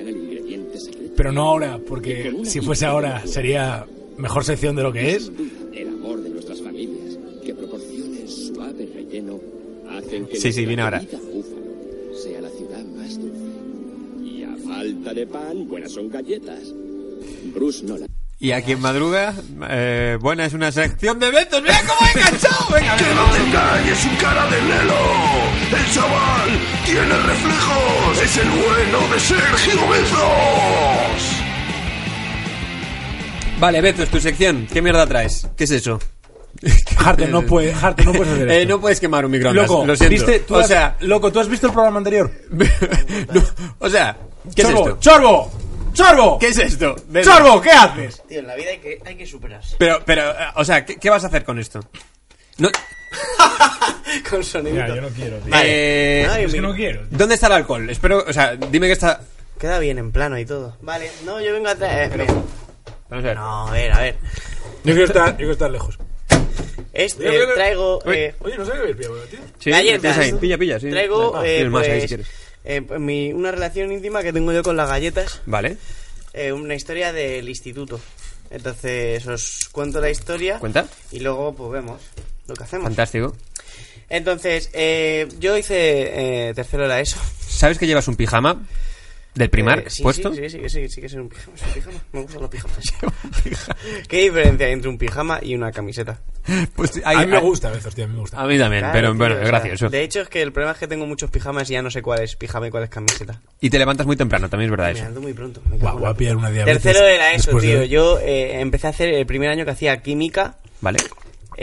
Speaker 3: pero no ahora, porque si fuese ahora sería mejor sección de lo que es.
Speaker 6: El amor de nuestras familias, que proporcione suave relleno, hacen que
Speaker 1: Sí, sí, viene ahora.
Speaker 6: nuestra querida Búfalo sea la ciudad más dulce. Y a falta de pan, buenas son galletas. Bruce Nolan.
Speaker 1: Y aquí en madruga, eh, buena es una sección de eventos. ¡Mira cómo he enganchado! Venga,
Speaker 5: Que
Speaker 1: venga,
Speaker 5: no te engañes, su cara de Lelo. El chaval tiene reflejos. Es el bueno de Sergio Bezos.
Speaker 1: Vale, Beto, es tu sección. ¿Qué mierda traes? ¿Qué es eso?
Speaker 3: Harte, no puedes, Harte, no puedes hacer
Speaker 1: Eh, no puedes quemar un microondas.
Speaker 3: Loco,
Speaker 1: lo siento.
Speaker 3: ¿viste? Tú
Speaker 1: o
Speaker 3: has-
Speaker 1: sea,
Speaker 3: loco, ¿tú has visto el programa anterior?
Speaker 1: no, o sea, ¿qué
Speaker 3: Chorbo,
Speaker 1: es esto?
Speaker 3: ¡Chorbo! ¡Chorbo!
Speaker 1: ¿Qué es esto? Beto.
Speaker 3: ¡Chorbo! ¿Qué haces?
Speaker 2: Tío, en la vida hay que, hay que superarse.
Speaker 1: Pero, pero, eh, o sea, ¿qué, qué vas a hacer con esto? No,
Speaker 2: Con sonido.
Speaker 3: Ya, yo no quiero, tío.
Speaker 1: eh,
Speaker 2: Ay,
Speaker 3: Es que no quiero. tío.
Speaker 1: ¿Dónde está el alcohol? Espero, o sea, dime que está.
Speaker 2: Queda bien en plano y todo. Vale, no, yo vengo a traer. eh,
Speaker 1: Vamos a ver.
Speaker 2: No, a ver, a ver.
Speaker 3: Yo quiero estar, yo quiero estar lejos.
Speaker 2: Este,
Speaker 3: Mira, mira, mira.
Speaker 2: traigo.
Speaker 1: Uy.
Speaker 2: eh,
Speaker 3: Oye, no sé qué habéis pillado, tío.
Speaker 1: Sí,
Speaker 2: galletas.
Speaker 1: tienes ahí. Pilla, pilla, sí.
Speaker 2: Traigo,
Speaker 1: Ah,
Speaker 2: eh,
Speaker 1: tienes más ahí
Speaker 2: pues,
Speaker 1: si quieres.
Speaker 2: Eh, pues mi, una relación íntima que tengo yo con las galletas.
Speaker 1: Vale,
Speaker 2: eh, una historia del instituto. Entonces os cuento la historia.
Speaker 1: cuenta.
Speaker 2: Y luego pues vemos lo que hacemos.
Speaker 1: Fantástico.
Speaker 2: Entonces, eh, yo hice eh, tercero de la ESO.
Speaker 1: ¿Sabes que llevas un pijama del primar
Speaker 2: Eh, sí,
Speaker 1: puesto?
Speaker 2: Sí, sí, sí, sí, sí que es un pijama. es un pijama. Me gustan los pijamas. ¿Qué diferencia hay entre un pijama y una camiseta?
Speaker 1: Pues
Speaker 3: A mí me gusta a veces, tío, a mí me gusta.
Speaker 1: A mí también,
Speaker 2: Claro,
Speaker 1: pero
Speaker 2: tío,
Speaker 1: bueno,
Speaker 2: o
Speaker 1: es
Speaker 2: sea,
Speaker 1: gracioso.
Speaker 2: De hecho, es que el problema es que tengo muchos pijamas y ya no sé cuál es pijama y cuál es camiseta.
Speaker 1: Y te levantas muy temprano, también es verdad
Speaker 2: Me
Speaker 1: eso.
Speaker 2: levanto muy pronto. me
Speaker 3: Guau, voy a pillar una diabetes.
Speaker 2: Tercero de la ESO,
Speaker 3: de
Speaker 2: tío. Yo eh, empecé a hacer el primer año que hacía química,
Speaker 1: Vale.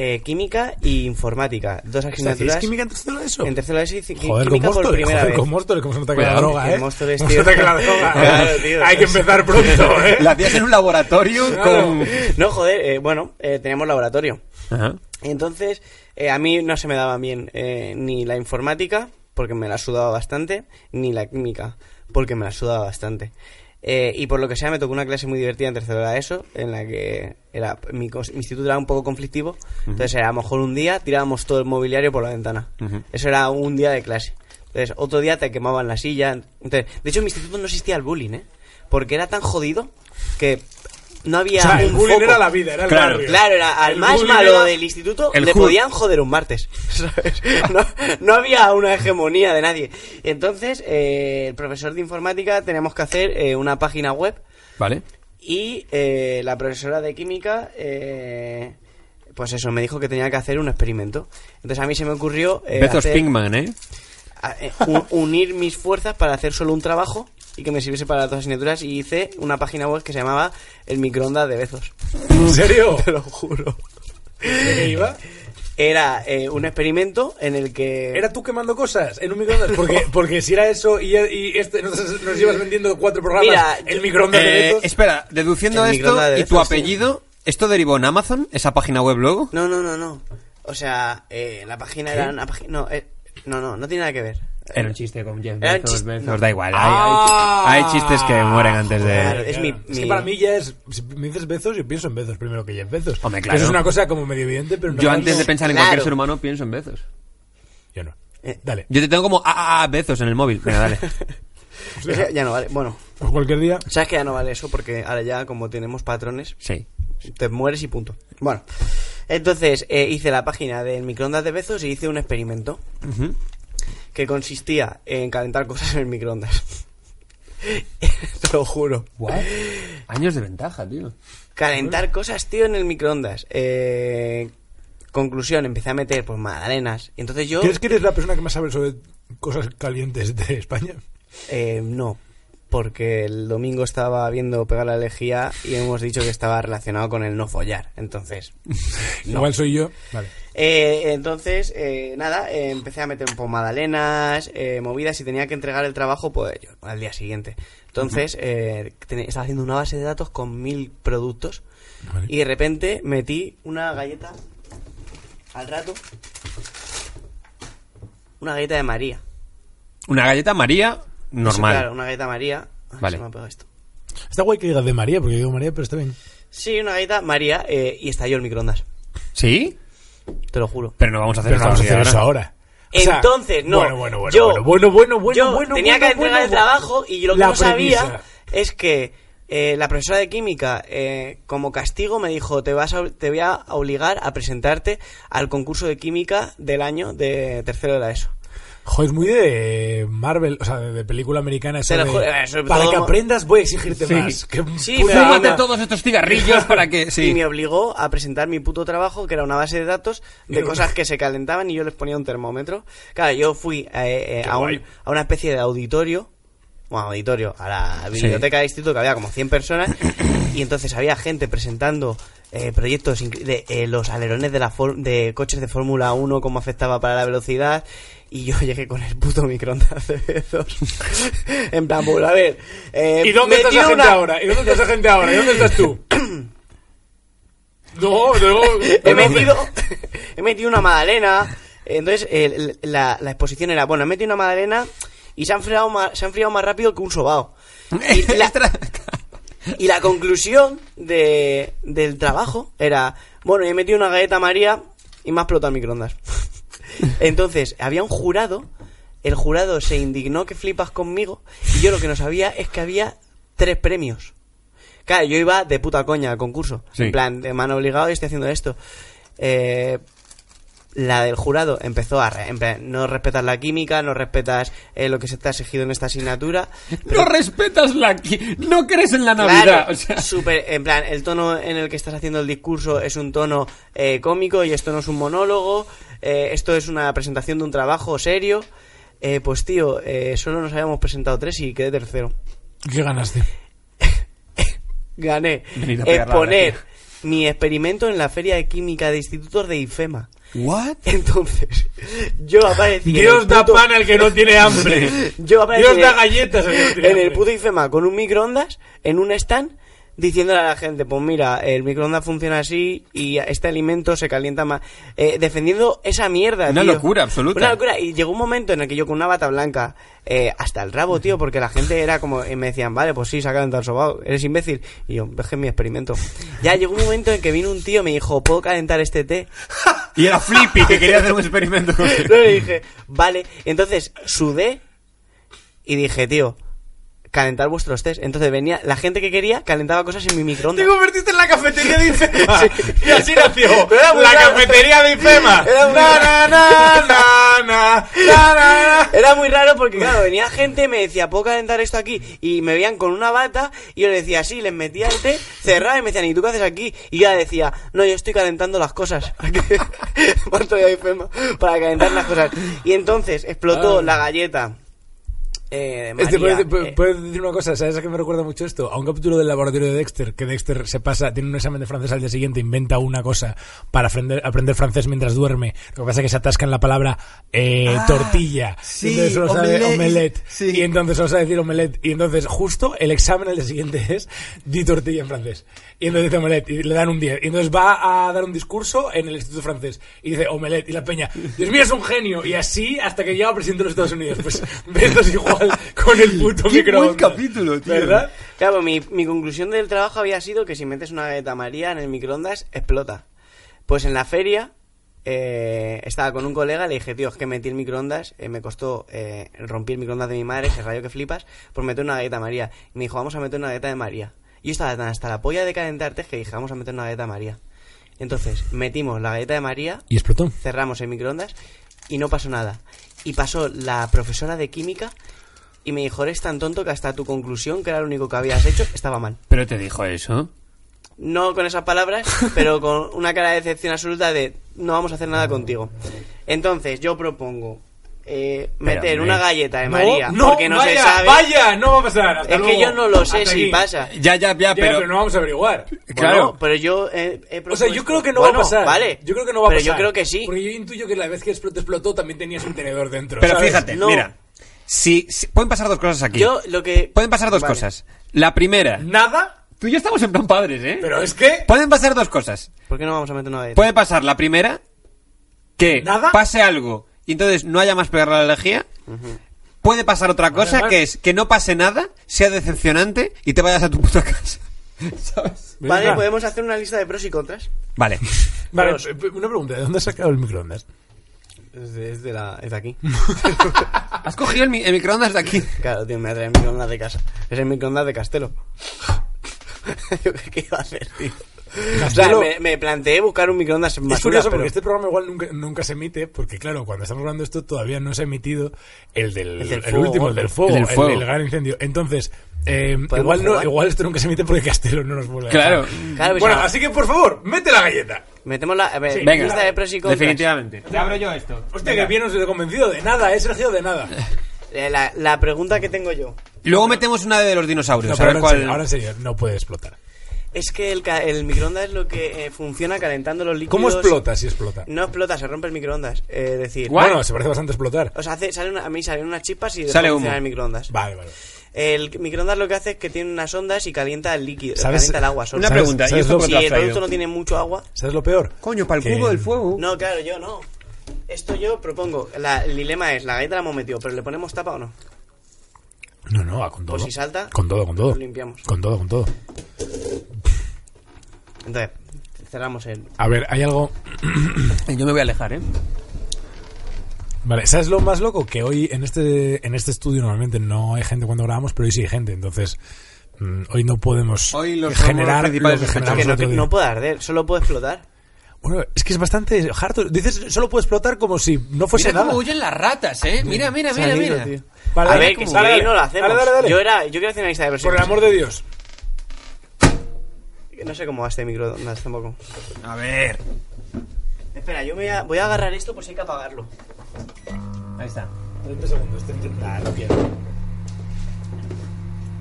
Speaker 2: Eh, química y informática. Dos
Speaker 3: ¿Hacéis
Speaker 2: asignaturas.
Speaker 3: química en tercero de eso?
Speaker 2: En tercero de ESO hice
Speaker 3: Joder, con
Speaker 2: química por
Speaker 3: Móstoles,
Speaker 2: primera
Speaker 3: joder,
Speaker 2: vez.
Speaker 3: con Móstoles, cómo se nota que la droga, eh.
Speaker 2: Móstoles,
Speaker 3: Cómo
Speaker 2: tío.
Speaker 3: se nota que la droga.
Speaker 2: Claro, tío.
Speaker 3: Hay que empezar pronto, eh.
Speaker 1: La hacías en un laboratorio
Speaker 3: Claro.
Speaker 1: con...
Speaker 2: No, joder, eh, bueno, eh, teníamos laboratorio.
Speaker 1: Ajá.
Speaker 2: Y entonces, eh, a mí no se me daba bien eh, ni la informática, porque me la sudaba bastante, ni la química, porque me la sudaba bastante. Eh, y por lo que sea, me tocó una clase muy divertida en tercero de ESO, en la que era mi, mi instituto era un poco conflictivo. Entonces, era, a lo mejor un día tirábamos todo el mobiliario por la ventana. Eso era un día de clase. Entonces, otro día te quemaban la silla. Entonces, de hecho, en mi instituto no existía el bullying, ¿eh? Porque era tan jodido que no había
Speaker 3: O sea, el
Speaker 2: un
Speaker 3: bullying
Speaker 2: foco.
Speaker 3: era la vida, era el
Speaker 1: Claro,
Speaker 3: barrio.
Speaker 2: Claro, era al
Speaker 3: El
Speaker 2: más malo
Speaker 3: era-
Speaker 2: del instituto
Speaker 1: El
Speaker 2: le podían joder un martes. ¿sabes? No, no había una hegemonía de nadie. Entonces, eh, el profesor de informática teníamos que hacer eh, una página web
Speaker 1: Vale.
Speaker 2: y eh, la profesora de química, eh, pues eso, me dijo que tenía que hacer un experimento. Entonces a mí se me ocurrió eh,
Speaker 1: Bezos
Speaker 2: hacer-
Speaker 1: Pinkman, ¿eh?
Speaker 2: a- eh, u- unir mis fuerzas para hacer solo un trabajo y que me sirviese para las dos asignaturas y hice una página web que se llamaba El microondas de Bezos.
Speaker 3: ¿En serio?
Speaker 2: Te lo juro.
Speaker 3: ¿De qué iba?
Speaker 2: era eh, un experimento en el que...
Speaker 3: ¿Era tú quemando cosas en un microondas? Porque, porque si era eso y, y este, nos, nos ibas vendiendo cuatro programas,
Speaker 2: Mira,
Speaker 3: el microondas de
Speaker 1: Eh,
Speaker 3: Bezos.
Speaker 1: espera, deduciendo
Speaker 2: El
Speaker 1: esto y tu
Speaker 2: sí.
Speaker 1: apellido, ¿esto derivó en Amazon? ¿Esa página web luego?
Speaker 2: No, no, no, no. O sea, eh, la página era una página... No, eh, no, no, no tiene nada que ver.
Speaker 1: Era un chiste con Jeff Bezos,
Speaker 2: chiste-
Speaker 1: Bezos,
Speaker 2: no.
Speaker 1: da igual. hay-
Speaker 3: Ah.
Speaker 1: hay, hay chistes que mueren antes de...
Speaker 2: Claro, es mi...
Speaker 3: Es que para mí ya es. Si me dices Bezos, yo pienso en Bezos primero que Jeff Bezos.
Speaker 1: Hombre, claro.
Speaker 3: Eso es una cosa como medio evidente, pero en
Speaker 1: Yo antes
Speaker 3: no-
Speaker 1: de pensar en
Speaker 2: Claro.
Speaker 1: cualquier ser humano pienso en Bezos.
Speaker 3: Yo no.
Speaker 2: Eh.
Speaker 3: Dale.
Speaker 1: Yo te tengo como a, a, Bezos en el móvil. Venga, dale.
Speaker 2: Ese ya no vale. Bueno,
Speaker 3: Pues cualquier día.
Speaker 2: sabes que ya no vale eso porque ahora ya como tenemos patrones,
Speaker 1: Sí.
Speaker 2: te mueres y punto. Bueno, entonces eh, hice la página del microondas de Bezos y hice un experimento
Speaker 1: Ujú.
Speaker 2: Que consistía en calentar cosas en el microondas. Te lo juro.
Speaker 1: Años de ventaja, tío.
Speaker 2: Calentar cosas, tío, en el microondas. Eh, conclusión, empecé a meter pues magdalenas. Y entonces yo...
Speaker 3: ¿Crees que eres la persona que más sabe sobre cosas calientes de España?
Speaker 2: Eh, no, porque el domingo estaba viendo Pegar la Lejía y hemos dicho que estaba relacionado con el no follar. Entonces,
Speaker 3: Igual soy yo. Vale.
Speaker 2: Eh, entonces eh, nada, eh, empecé a meter un poco magdalenas, eh, movidas y tenía que entregar el trabajo pues yo, al día siguiente. Entonces, eh, estaba haciendo una base de datos con mil productos
Speaker 3: Vale.
Speaker 2: y de repente metí una galleta al rato. Una galleta de María.
Speaker 1: Una galleta María normal.
Speaker 2: Claro, una galleta María. Ay,
Speaker 1: Vale.
Speaker 2: se me ha pegado esto.
Speaker 3: Está guay que digas de María, porque yo digo María, pero está bien.
Speaker 2: Sí, una galleta María eh, y estalló el microondas.
Speaker 1: ¿Sí?
Speaker 2: Te lo juro.
Speaker 1: Pero no vamos a hacer
Speaker 3: Pero no vamos a
Speaker 1: esto
Speaker 3: hacer
Speaker 1: así
Speaker 3: eso
Speaker 1: ahora.
Speaker 3: ahora. O sea,
Speaker 2: Entonces, no.
Speaker 3: Bueno, bueno, bueno.
Speaker 2: yo,
Speaker 3: bueno, bueno, bueno, bueno,
Speaker 2: yo
Speaker 3: bueno,
Speaker 2: tenía
Speaker 3: bueno,
Speaker 2: que entregar
Speaker 3: bueno,
Speaker 2: el trabajo y lo que no sabía es que eh, la profesora de química, eh, como castigo, me dijo: te, vas a- te voy a obligar a presentarte al concurso de química del año de tercero de la ESO.
Speaker 3: Joder, es muy de Marvel, o sea, de, de película americana. De,
Speaker 2: sobre
Speaker 3: para
Speaker 2: todo-
Speaker 3: que aprendas voy a exigirte
Speaker 1: Sí.
Speaker 3: más. Que
Speaker 2: Sí,
Speaker 1: Fúmate todos estos cigarrillos para que...
Speaker 2: Y
Speaker 1: Sí.
Speaker 2: me obligó a presentar mi puto trabajo, que era una base de datos de cosas que se calentaban y yo les ponía un termómetro. Claro, yo fui eh, eh, a, un- a una especie de auditorio, bueno, auditorio, a la biblioteca del instituto, que había como 100 personas, y entonces había gente presentando eh, proyectos de eh, los alerones de, la de coches de Fórmula 1, cómo afectaba para la velocidad, y yo llegué con el puto microondas de Bezos. en plan, pues a ver... eh,
Speaker 3: ¿Y dónde está esa gente
Speaker 2: una-
Speaker 3: ahora? ¿Y dónde está esa gente ahora? ¿Y dónde estás tú? no, no.
Speaker 2: he metido he metido una magdalena entonces la, la exposición era bueno he metido una magdalena y se han enfriado más, se ha enfriado más rápido que un sobao y la, y la conclusión de, del trabajo era bueno he metido una galleta María y me ha explotado el microondas entonces había un jurado el jurado se indignó que flipas conmigo y yo lo que no sabía es que había tres premios Claro, yo iba de puta coña al concurso.
Speaker 1: Sí.
Speaker 2: En plan, de mano obligado y estoy haciendo esto. Eh, la del jurado empezó a... re- en plan, no respetas la química, no respetas eh, lo que se te ha exigido en esta asignatura.
Speaker 1: No respetas la... qui- No crees en la Navidad.
Speaker 2: Claro,
Speaker 1: o sea.
Speaker 2: súper- en plan, el tono en el que estás haciendo el discurso es un tono eh, cómico y esto no es un monólogo, eh, esto es una presentación de un trabajo serio. Eh, pues tío, eh, solo nos habíamos presentado tres y quedé tercero.
Speaker 3: ¿Qué ganaste?
Speaker 2: Gané exponer mi experimento en la Feria de Química de Institutos de IFEMA.
Speaker 1: ¿What?
Speaker 2: Entonces, yo aparecí.
Speaker 3: Dios da
Speaker 2: puto-
Speaker 3: pan al que no tiene hambre.
Speaker 2: Yo aparecí
Speaker 3: Dios da galletas al que no tiene
Speaker 2: en el puto IFEMA con un microondas en un stand diciéndole a la gente, pues mira, el microondas funciona así y este alimento se calienta más. Eh, defendiendo esa mierda,
Speaker 1: Una
Speaker 2: tío.
Speaker 1: locura absoluta.
Speaker 2: Una locura. Y llegó un momento en el que yo con una bata blanca, eh, hasta el rabo, tío, porque la gente era como, y me decían, vale, pues sí, se ha calentado el sobao, eres imbécil. Y yo, dejé mi experimento. Ya llegó un momento en que vino un tío y me dijo, ¿puedo calentar este té?
Speaker 1: Y era Flippy que quería hacer un experimento con
Speaker 2: No, le dije, vale. Entonces sudé y dije, tío, calentar vuestros test. Entonces venía, la gente que quería calentaba cosas en mi microondas.
Speaker 3: Te convertiste en la cafetería de Ifema. Y así nació. La cafetería de Ifema.
Speaker 2: Era muy
Speaker 3: Na, na, na.
Speaker 2: Era muy raro porque, claro, venía gente, me decía, ¿puedo calentar esto aquí? Y me veían con una bata y yo le decía, sí, les metía el té, cerraba y me decían, ¿y tú qué haces aquí? Y yo decía, no, yo estoy calentando las cosas. Para calentar las cosas. Y entonces explotó la galleta Eh,
Speaker 3: Este,
Speaker 2: María,
Speaker 3: ¿puedes, pu-
Speaker 2: eh,
Speaker 3: puedes decir una cosa? ¿Sabes a qué me recuerda mucho esto? A un capítulo del laboratorio de Dexter, que Dexter se pasa, tiene un examen de francés al día siguiente, inventa una cosa para aprender, aprender francés mientras duerme. Lo que pasa es que se atasca en la palabra eh, tortilla.
Speaker 1: sí,
Speaker 3: y entonces solo sabe
Speaker 1: omelette,
Speaker 3: omelette.
Speaker 1: sí.
Speaker 3: Y entonces solo sabe decir omelette. Y entonces justo el examen al día siguiente es di tortilla en francés. Y entonces dice omelette y le dan un 10. Y entonces va a dar un discurso en el Instituto Francés y dice omelette. Y la peña, Dios mío, es un genio. Y así hasta que llega presidente de los Estados Unidos. Pues esto es igual con el puto
Speaker 1: Qué buen
Speaker 3: microondas.
Speaker 1: capítulo, tío.
Speaker 3: ¿Verdad?
Speaker 2: Claro, mi, mi conclusión del trabajo había sido que si metes una galleta María en el microondas, explota. Pues en la feria eh, estaba con un colega, le dije, tío, es que metí el microondas, eh, me costó, eh, rompí el microondas de mi madre, se rayó que flipas, por meter una galleta María. Y me dijo, vamos a meter una galleta de María. Y yo estaba tan hasta la polla de calentarte que dije, vamos a meter una galleta María. Entonces, metimos la galleta de María,
Speaker 3: Y explotó.
Speaker 2: cerramos el microondas y no pasó nada. Y pasó la profesora de química y me dijo, eres tan tonto que hasta tu conclusión, que era lo único que habías hecho, estaba mal.
Speaker 1: Pero te dijo eso.
Speaker 2: No con esas palabras, pero con una cara de decepción absoluta de no vamos a hacer nada contigo. Entonces, yo propongo eh, meter una galleta de
Speaker 3: No,
Speaker 2: María,
Speaker 3: no,
Speaker 2: porque no
Speaker 3: vaya,
Speaker 2: se sabe.
Speaker 3: Vaya, no va a pasar. hasta
Speaker 2: es que yo no lo sé
Speaker 3: Hasta
Speaker 2: si
Speaker 3: aquí.
Speaker 2: pasa.
Speaker 1: Ya, ya, ya,
Speaker 3: Ya,
Speaker 1: pero...
Speaker 3: pero, no vamos a averiguar.
Speaker 1: Claro.
Speaker 2: Bueno, pero yo he, he
Speaker 3: O sea, yo creo que no
Speaker 2: Bueno,
Speaker 3: va a pasar.
Speaker 2: Vale,
Speaker 3: Yo creo que no va a
Speaker 2: pero
Speaker 3: pasar.
Speaker 2: yo creo que sí.
Speaker 3: Porque yo intuyo que la vez que explotó, explotó también tenías un tenedor dentro.
Speaker 1: Pero
Speaker 3: ¿sabes?
Speaker 1: fíjate,
Speaker 2: No.
Speaker 1: mira. Si, si- pueden pasar dos cosas aquí.
Speaker 2: Yo lo que.
Speaker 1: Pueden pasar dos
Speaker 2: Vale.
Speaker 1: cosas. La primera.
Speaker 3: Nada,
Speaker 1: Tú y yo estamos en plan padres, ¿eh?
Speaker 3: pero es que.
Speaker 1: Pueden pasar dos cosas.
Speaker 2: ¿Por qué no vamos a meter una galleta?
Speaker 1: Puede pasar la primera, que
Speaker 3: ¿Nada?
Speaker 1: pase algo y entonces no haya más pegar la alergia. Puede pasar otra cosa, que es que no pase nada, sea decepcionante y te vayas a tu puta casa. ¿Sabes?
Speaker 2: Vale, podemos hacer una lista de pros y contras.
Speaker 1: Vale.
Speaker 3: Vale,
Speaker 2: Pero-
Speaker 3: una pregunta: ¿de dónde has sacado el microondas?
Speaker 2: Es de, es de la, es de aquí.
Speaker 1: Has cogido el, mi- el microondas de aquí.
Speaker 2: Claro, tío, me trae el microondas de casa. Es el microondas de Castelo. Yo qué, qué iba a hacer, tío. O sea,
Speaker 3: Castelo-
Speaker 2: me, me planteé buscar un microondas en
Speaker 3: Es
Speaker 2: basura,
Speaker 3: curioso
Speaker 2: pero...
Speaker 3: porque este programa igual nunca, nunca se emite, porque claro, cuando estamos hablando de esto todavía no se ha emitido el del,
Speaker 2: El del
Speaker 3: el
Speaker 2: fuego,
Speaker 3: último, el del fuego,
Speaker 1: el
Speaker 3: el
Speaker 1: del fuego.
Speaker 3: gran incendio. Entonces, eh,
Speaker 2: ¿Podemos
Speaker 3: igual, no,
Speaker 2: jugar?
Speaker 3: igual esto nunca se emite porque Castelo no nos vuelve a
Speaker 1: Claro.
Speaker 3: dejar.
Speaker 2: Claro, pues,
Speaker 3: Bueno, así que por favor, mete la galleta.
Speaker 2: Metemos la... A ver,
Speaker 3: Sí,
Speaker 1: Venga.
Speaker 2: lista de pros y contras.
Speaker 1: Definitivamente. Te abro yo esto.
Speaker 3: Hostia, que bien os he convencido de nada, eh, Sergio, de nada.
Speaker 2: Eh, La, la pregunta que tengo yo
Speaker 1: Luego metemos una de los dinosaurios.
Speaker 3: No,
Speaker 1: a
Speaker 3: pero
Speaker 1: ver
Speaker 3: ahora, en serio,
Speaker 1: cuál.
Speaker 3: ahora en serio, no puede explotar.
Speaker 2: es que el, ca- el microondas es lo que eh, funciona calentando los líquidos...
Speaker 3: ¿Cómo explota si explota?
Speaker 2: No explota, se rompe el microondas. Eh, Es decir...
Speaker 3: Bueno, se parece bastante a explotar.
Speaker 2: O sea, hace, sale una- a mí salen unas chispas y
Speaker 1: Sale humo.
Speaker 2: funcionar el microondas.
Speaker 3: Vale, vale.
Speaker 2: El microondas lo que hace es que tiene unas ondas y calienta el líquido,
Speaker 3: ¿Sabes?
Speaker 2: calienta el agua solo.
Speaker 1: Una
Speaker 3: ¿Sabes-
Speaker 1: pregunta. ¿Y
Speaker 3: sabes
Speaker 1: esto
Speaker 3: lo-
Speaker 1: por
Speaker 2: Si
Speaker 1: qué lo has
Speaker 2: el producto no tiene mucho agua...
Speaker 3: ¿Sabes lo peor?
Speaker 1: Coño, para el
Speaker 3: Que-
Speaker 1: cubo del fuego.
Speaker 2: No, claro, yo no. Esto yo propongo. La- el dilema es, la galleta la hemos metido, pero ¿le ponemos tapa o no?
Speaker 3: No, no, ah, con todo.
Speaker 2: Pues si salta,
Speaker 3: Con todo, con todo.
Speaker 2: lo limpiamos.
Speaker 3: Con todo, con todo.
Speaker 2: Entonces, cerramos el...
Speaker 3: A ver, hay algo.
Speaker 1: Yo me voy a alejar, ¿eh?
Speaker 3: Vale, ¿sabes lo más loco? Que hoy en este, en este estudio normalmente no hay gente cuando grabamos, pero hoy sí hay gente. Entonces, mm, hoy no podemos
Speaker 1: Hoy los
Speaker 3: generar lo que generamos
Speaker 2: que no, no puede arder, solo puede explotar.
Speaker 3: Bueno, es que es bastante harto. Dices, solo puede explotar como si no fuese
Speaker 1: Mira
Speaker 3: nada.
Speaker 1: cómo huyen las ratas, ¿eh? Mira, mira, mira,
Speaker 2: Salido,
Speaker 1: mira.
Speaker 2: tío.
Speaker 3: Vale,
Speaker 2: a ver, que si
Speaker 3: dale, dale.
Speaker 2: no lo hacemos.
Speaker 3: Dale, dale, dale.
Speaker 2: Yo, era, yo quiero hacer una lista de
Speaker 3: Por
Speaker 2: versiones.
Speaker 3: el amor de Dios.
Speaker 2: No sé cómo va este microondas tampoco.
Speaker 1: A ver.
Speaker 2: Espera, yo me voy a, voy a agarrar esto por si hay que apagarlo.
Speaker 1: Ahí está.
Speaker 3: 30 segundos. 30... no quiero.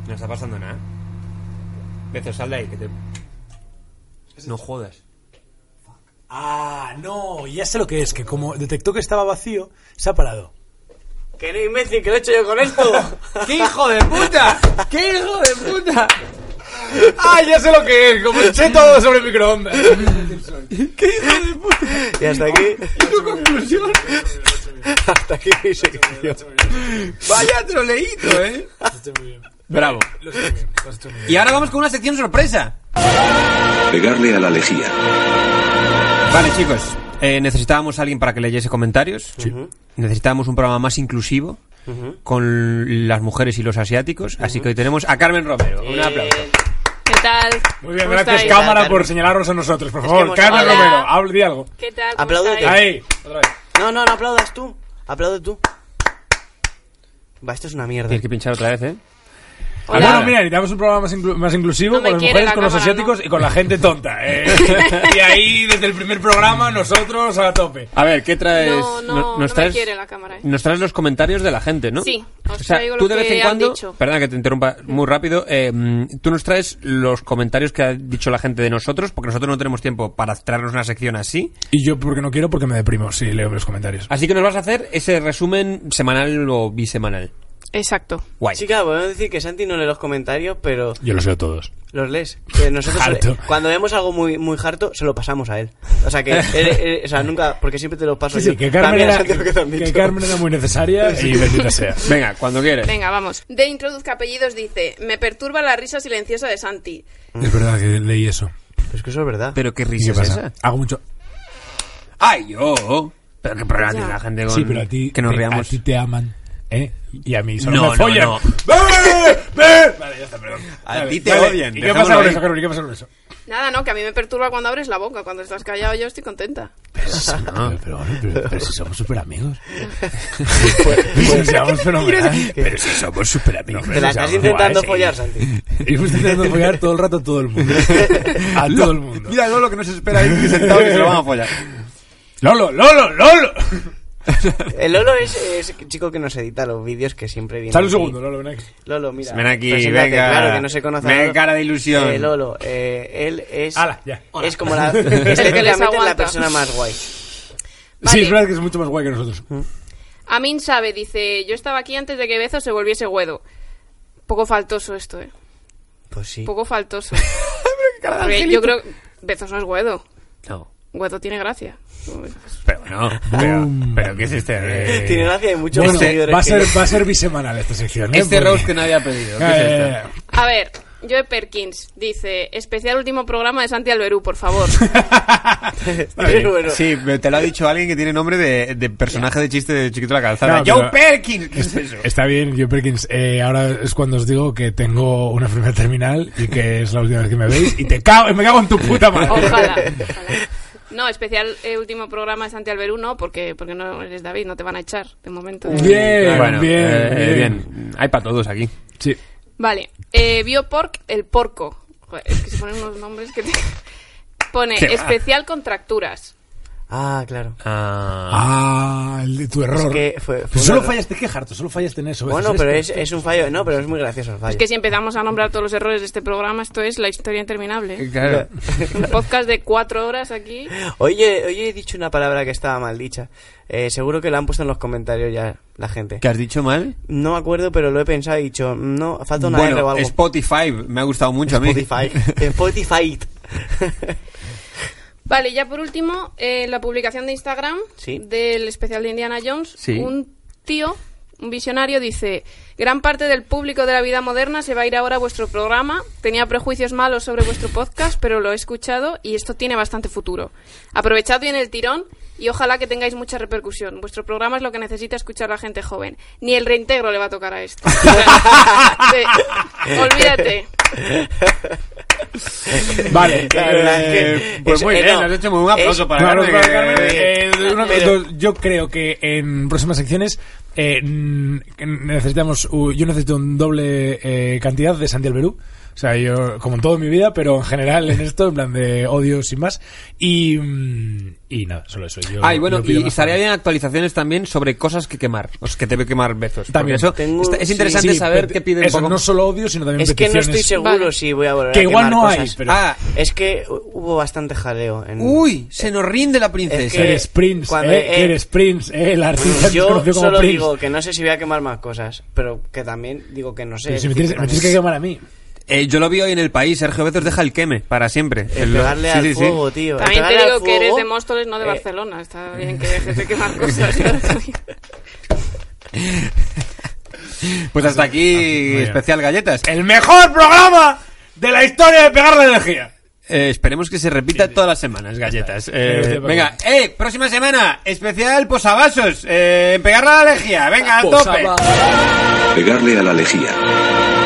Speaker 1: No está pasando nada. Bezo, sal de ahí, que te... No jodas.
Speaker 3: Ah, no, ya sé lo que es. Que como detectó que estaba vacío, se ha parado.
Speaker 2: ¡Que no imbécil, que lo he hecho yo con esto!
Speaker 1: ¡Qué hijo de puta! ¡Qué hijo de puta!
Speaker 3: Ah, ya sé lo que es. Como sé todo sobre microondas.
Speaker 2: y hasta aquí... hasta aquí mi sección.
Speaker 1: Vaya troleíto, ¿eh? Bravo. Y ahora vamos con una sección sorpresa.
Speaker 5: Pegarle a la lejía.
Speaker 1: Vale, chicos. eh, necesitábamos a alguien para que leyese comentarios. Necesitábamos un programa más inclusivo con las mujeres y los asiáticos. Así que hoy tenemos a Carmen Romero. Un aplauso.
Speaker 10: ¿Qué tal?
Speaker 3: Muy bien,
Speaker 10: ¿Cómo
Speaker 3: gracias
Speaker 10: estáis?
Speaker 3: cámara por señalarnos a nosotros, por
Speaker 2: que
Speaker 3: favor.
Speaker 2: hemos-
Speaker 3: Carmen
Speaker 10: Hola.
Speaker 3: Romero, hable di algo.
Speaker 10: ¿Qué tal? ¿Cómo
Speaker 2: Apláudete.
Speaker 10: estáis?
Speaker 3: Ahí, otra vez.
Speaker 2: No, no, no aplaudas tú. Aplaude tú. Va, esto es una mierda.
Speaker 1: Tienes que pinchar otra vez, ¿eh?
Speaker 3: Ah, bueno, mira, necesitamos un programa más, inclu- más inclusivo
Speaker 10: No me
Speaker 3: con las mujeres,
Speaker 10: la
Speaker 3: con los
Speaker 10: cámara,
Speaker 3: asiáticos y con la gente tonta. eh. y ahí, desde el primer programa, nosotros a tope.
Speaker 1: A ver, ¿qué traes?
Speaker 10: No, no,
Speaker 1: No-
Speaker 10: no
Speaker 1: nos
Speaker 10: me
Speaker 1: traes,
Speaker 10: quiere la cámara. eh.
Speaker 1: Nos traes los comentarios de la gente, ¿no?
Speaker 10: Sí, os
Speaker 1: O sea,
Speaker 10: traigo
Speaker 1: tú
Speaker 10: lo
Speaker 1: de vez en cuando,
Speaker 10: dicho.
Speaker 1: perdona que te interrumpa muy rápido, eh, tú nos traes los comentarios que ha dicho la gente de nosotros, porque nosotros no tenemos tiempo para traernos una sección así.
Speaker 3: Y yo, porque no quiero, porque me deprimo si leo los comentarios.
Speaker 1: Así que nos vas a hacer ese resumen semanal o bisemanal.
Speaker 10: Exacto.
Speaker 1: Guay.
Speaker 2: Chica, podemos decir que Santi no lee los comentarios, pero
Speaker 3: Yo los leo todos.
Speaker 2: los lees. Que nosotros
Speaker 3: Harto.
Speaker 2: cuando vemos algo muy muy harto, se lo pasamos a él. O sea que, él- él- o sea, nunca, porque siempre te lo paso
Speaker 3: Sí,
Speaker 2: yo.
Speaker 3: sí, que Carmen, era,
Speaker 2: que
Speaker 3: que. Carmen era muy necesaria y bendita sea.
Speaker 1: Venga, cuando quieres.
Speaker 10: Venga, vamos. De Introduzca Apellidos dice: Me perturba la risa silenciosa de Santi.
Speaker 3: Es verdad que leí eso.
Speaker 2: Pero es que eso es verdad.
Speaker 1: Pero qué
Speaker 3: ¿Y
Speaker 1: risa
Speaker 3: qué
Speaker 1: es
Speaker 3: pasa?
Speaker 1: esa.
Speaker 3: Hago mucho...
Speaker 1: ¡Ay, yo! Pero qué problema
Speaker 10: Ya.
Speaker 1: tiene la gente con
Speaker 3: Sí, pero a ti,
Speaker 1: que nos
Speaker 3: te-
Speaker 1: riamos.
Speaker 3: a ti te aman, ¿eh? Y a mí solo
Speaker 1: No,
Speaker 3: me
Speaker 1: no,
Speaker 3: follan.
Speaker 1: no.
Speaker 3: ¡Ve! ¡Ve! Vale, ya está, perdón.
Speaker 1: A ti te
Speaker 3: vale.
Speaker 1: odian,
Speaker 3: ¿Y qué pasa con eso? ¿Y qué pasa con eso?
Speaker 10: Nada, no, que a mí me perturba cuando abres la boca. Cuando estás callado, yo estoy contenta.
Speaker 3: Pero, pero, pero, pero si somos súper amigos. Pues. Pero si somos súper amigos.
Speaker 2: Te la estás intentando follar, Santi.
Speaker 3: Estoy intentando follar todo el rato a todo el mundo. A todo el mundo.
Speaker 1: Mira Lolo que no se espera ahí sentado que se lo van a follar.
Speaker 3: Lolo, Lolo, Lolo.
Speaker 2: El Lolo es, es el chico que nos edita los vídeos que siempre viene.
Speaker 3: Sal un
Speaker 2: aquí.
Speaker 3: segundo, Lolo, ven aquí.
Speaker 2: Lolo, mira.
Speaker 1: Ven aquí, venga.
Speaker 2: Claro que no se conoce.
Speaker 1: Ven, cara de ilusión.
Speaker 2: Eh, Lolo, eh, él es.
Speaker 3: Hala, ya.
Speaker 2: Es como la. estéticamente la persona más guay.
Speaker 3: Sí,
Speaker 10: Vale.
Speaker 3: es verdad que es mucho más guay que nosotros.
Speaker 10: Amin sabe, dice: Yo estaba aquí antes de que Bezo se volviese Guedo. Poco faltoso esto, eh.
Speaker 2: Pues sí.
Speaker 10: Poco faltoso. Porque yo creo. Bezos no es Guedo.
Speaker 1: No.
Speaker 10: Guedo tiene gracia.
Speaker 1: Pero no. Pero, pero ¿qué es este? eh,
Speaker 2: Tiene gracia y muchos
Speaker 3: Bueno,
Speaker 2: más seguidores.
Speaker 3: va a
Speaker 2: que
Speaker 3: ser, va a ser bisemanal esta sección. ¿eh?
Speaker 1: Este
Speaker 3: Porque-
Speaker 1: roast que nadie ha pedido. ¿Qué es
Speaker 3: Eh,
Speaker 1: esto?
Speaker 10: A ver, Joe Perkins dice: Especial último programa de Santi Alberú, por favor.
Speaker 2: Bueno.
Speaker 1: Sí, te lo ha dicho alguien que tiene nombre de, de personaje de chiste de Chiquito de la Calzada.
Speaker 3: No,
Speaker 1: ¡Joe
Speaker 3: pero-
Speaker 1: Perkins! ¿Qué es eso?
Speaker 3: Está bien, yo Perkins. Eh, ahora es cuando os digo que tengo una enfermedad terminal y que es la última vez que me veis y te cago, me cago en tu puta madre.
Speaker 10: Ojalá. ojalá. No, especial eh, último programa de Santi Alberú, no, porque, porque no eres David, no te van a echar de momento.
Speaker 3: Bien,
Speaker 1: bueno,
Speaker 3: bien,
Speaker 1: eh,
Speaker 3: bien.
Speaker 1: bien. Hay para todos aquí.
Speaker 3: Sí.
Speaker 10: Vale, eh, Biopork, el porco. Joder, es que se ponen unos nombres que te... Pone
Speaker 1: ¿Qué va?
Speaker 10: especial contracturas.
Speaker 2: Ah, claro.
Speaker 1: Ah.
Speaker 3: Ah, el de tu error.
Speaker 2: Es que fue- fue
Speaker 3: Pero solo fallaste, qué harto, solo fallaste en eso.
Speaker 2: Bueno, pero es, es un fallo. No, pero es muy gracioso el fallo.
Speaker 10: Es que si empezamos a nombrar todos los errores de este programa, esto es la historia interminable.
Speaker 1: Claro.
Speaker 10: Un podcast de cuatro horas aquí.
Speaker 2: Oye, oye, he dicho una palabra que estaba mal dicha. Eh, seguro que la han puesto en los comentarios ya la gente.
Speaker 1: ¿Qué has dicho mal?
Speaker 2: No me acuerdo, pero lo he pensado y he dicho, no, falta una R o
Speaker 1: Bueno,
Speaker 2: algo.
Speaker 1: Spotify. Me ha gustado mucho a mí.
Speaker 2: Spotify. Spotify.
Speaker 10: Vale, ya por último, eh, la publicación de Instagram
Speaker 2: Sí.
Speaker 10: del especial de Indiana Jones.
Speaker 1: Sí.
Speaker 10: Un tío, un visionario, dice: Gran parte del público de la vida moderna se va a ir ahora a vuestro programa. Tenía prejuicios malos sobre vuestro podcast, pero lo he escuchado y esto tiene bastante futuro. Aprovechad bien el tirón y ojalá que tengáis mucha repercusión. Vuestro programa es lo que necesita escuchar la gente joven. Ni el reintegro le va a tocar a esto. Olvídate.
Speaker 3: Vale. Eh,
Speaker 1: Pues
Speaker 2: es-
Speaker 1: muy
Speaker 2: eh,
Speaker 1: bien, has hecho muy un aplauso para Carmen,
Speaker 3: para eh, una-
Speaker 2: pero-
Speaker 3: dos, yo creo que en próximas secciones eh, necesitamos yo necesito un doble eh, cantidad de Santi Alberú sea yo como en todo mi vida pero en general en esto en plan de odio sin más y mm, y nada solo eso yo
Speaker 1: Ah, y bueno,
Speaker 3: yo
Speaker 1: y
Speaker 3: más
Speaker 1: estaría bien actualizaciones también sobre cosas que quemar. O sea, que te ve quemar besos.
Speaker 3: También.
Speaker 1: eso
Speaker 2: Tengo-
Speaker 1: está- es
Speaker 2: sí,
Speaker 1: interesante
Speaker 3: Sí,
Speaker 1: saber
Speaker 3: peti-
Speaker 1: qué piden
Speaker 3: eso
Speaker 1: poco-
Speaker 3: no solo odio sino también
Speaker 2: Es que no estoy seguro
Speaker 10: Vale.
Speaker 2: si voy a volver
Speaker 3: que
Speaker 2: a
Speaker 3: igual
Speaker 2: quemar
Speaker 3: no hay
Speaker 2: cosas.
Speaker 3: pero
Speaker 1: Ah,
Speaker 2: Es que hubo bastante jaleo. En...
Speaker 1: uy, se nos rinde la princesa.
Speaker 2: Es que-
Speaker 3: eres Prince
Speaker 2: cuando-
Speaker 3: eh,
Speaker 2: eh,
Speaker 3: eres Prince eh, el artista
Speaker 2: Yo
Speaker 3: como
Speaker 2: solo
Speaker 3: Prince
Speaker 2: digo que no sé si voy a quemar más cosas, pero que también digo que no sé.
Speaker 3: Pero si me
Speaker 2: es
Speaker 3: tienes, me tienes que quemar a mí
Speaker 1: Eh, yo lo vi hoy en el país. Sergio Bezos deja el queme para siempre.
Speaker 2: El pegarle
Speaker 1: sí,
Speaker 2: al
Speaker 1: sí, sí.
Speaker 2: fuego, tío. el
Speaker 10: También te
Speaker 2: pegarle
Speaker 10: digo que eres de Móstoles, no de
Speaker 2: eh,
Speaker 10: Barcelona. Está bien que dejes de quemar cosas.
Speaker 1: Pues hasta aquí
Speaker 3: bien.
Speaker 1: especial galletas.
Speaker 3: el mejor programa de la historia de pegar la energía
Speaker 1: Eh, esperemos que se repita todas las semanas, galletas. Eh, venga, eh, próxima semana, especial posavasos. Eh, pegar la alergia. Venga, a tope.
Speaker 5: Pegarle a la lejía.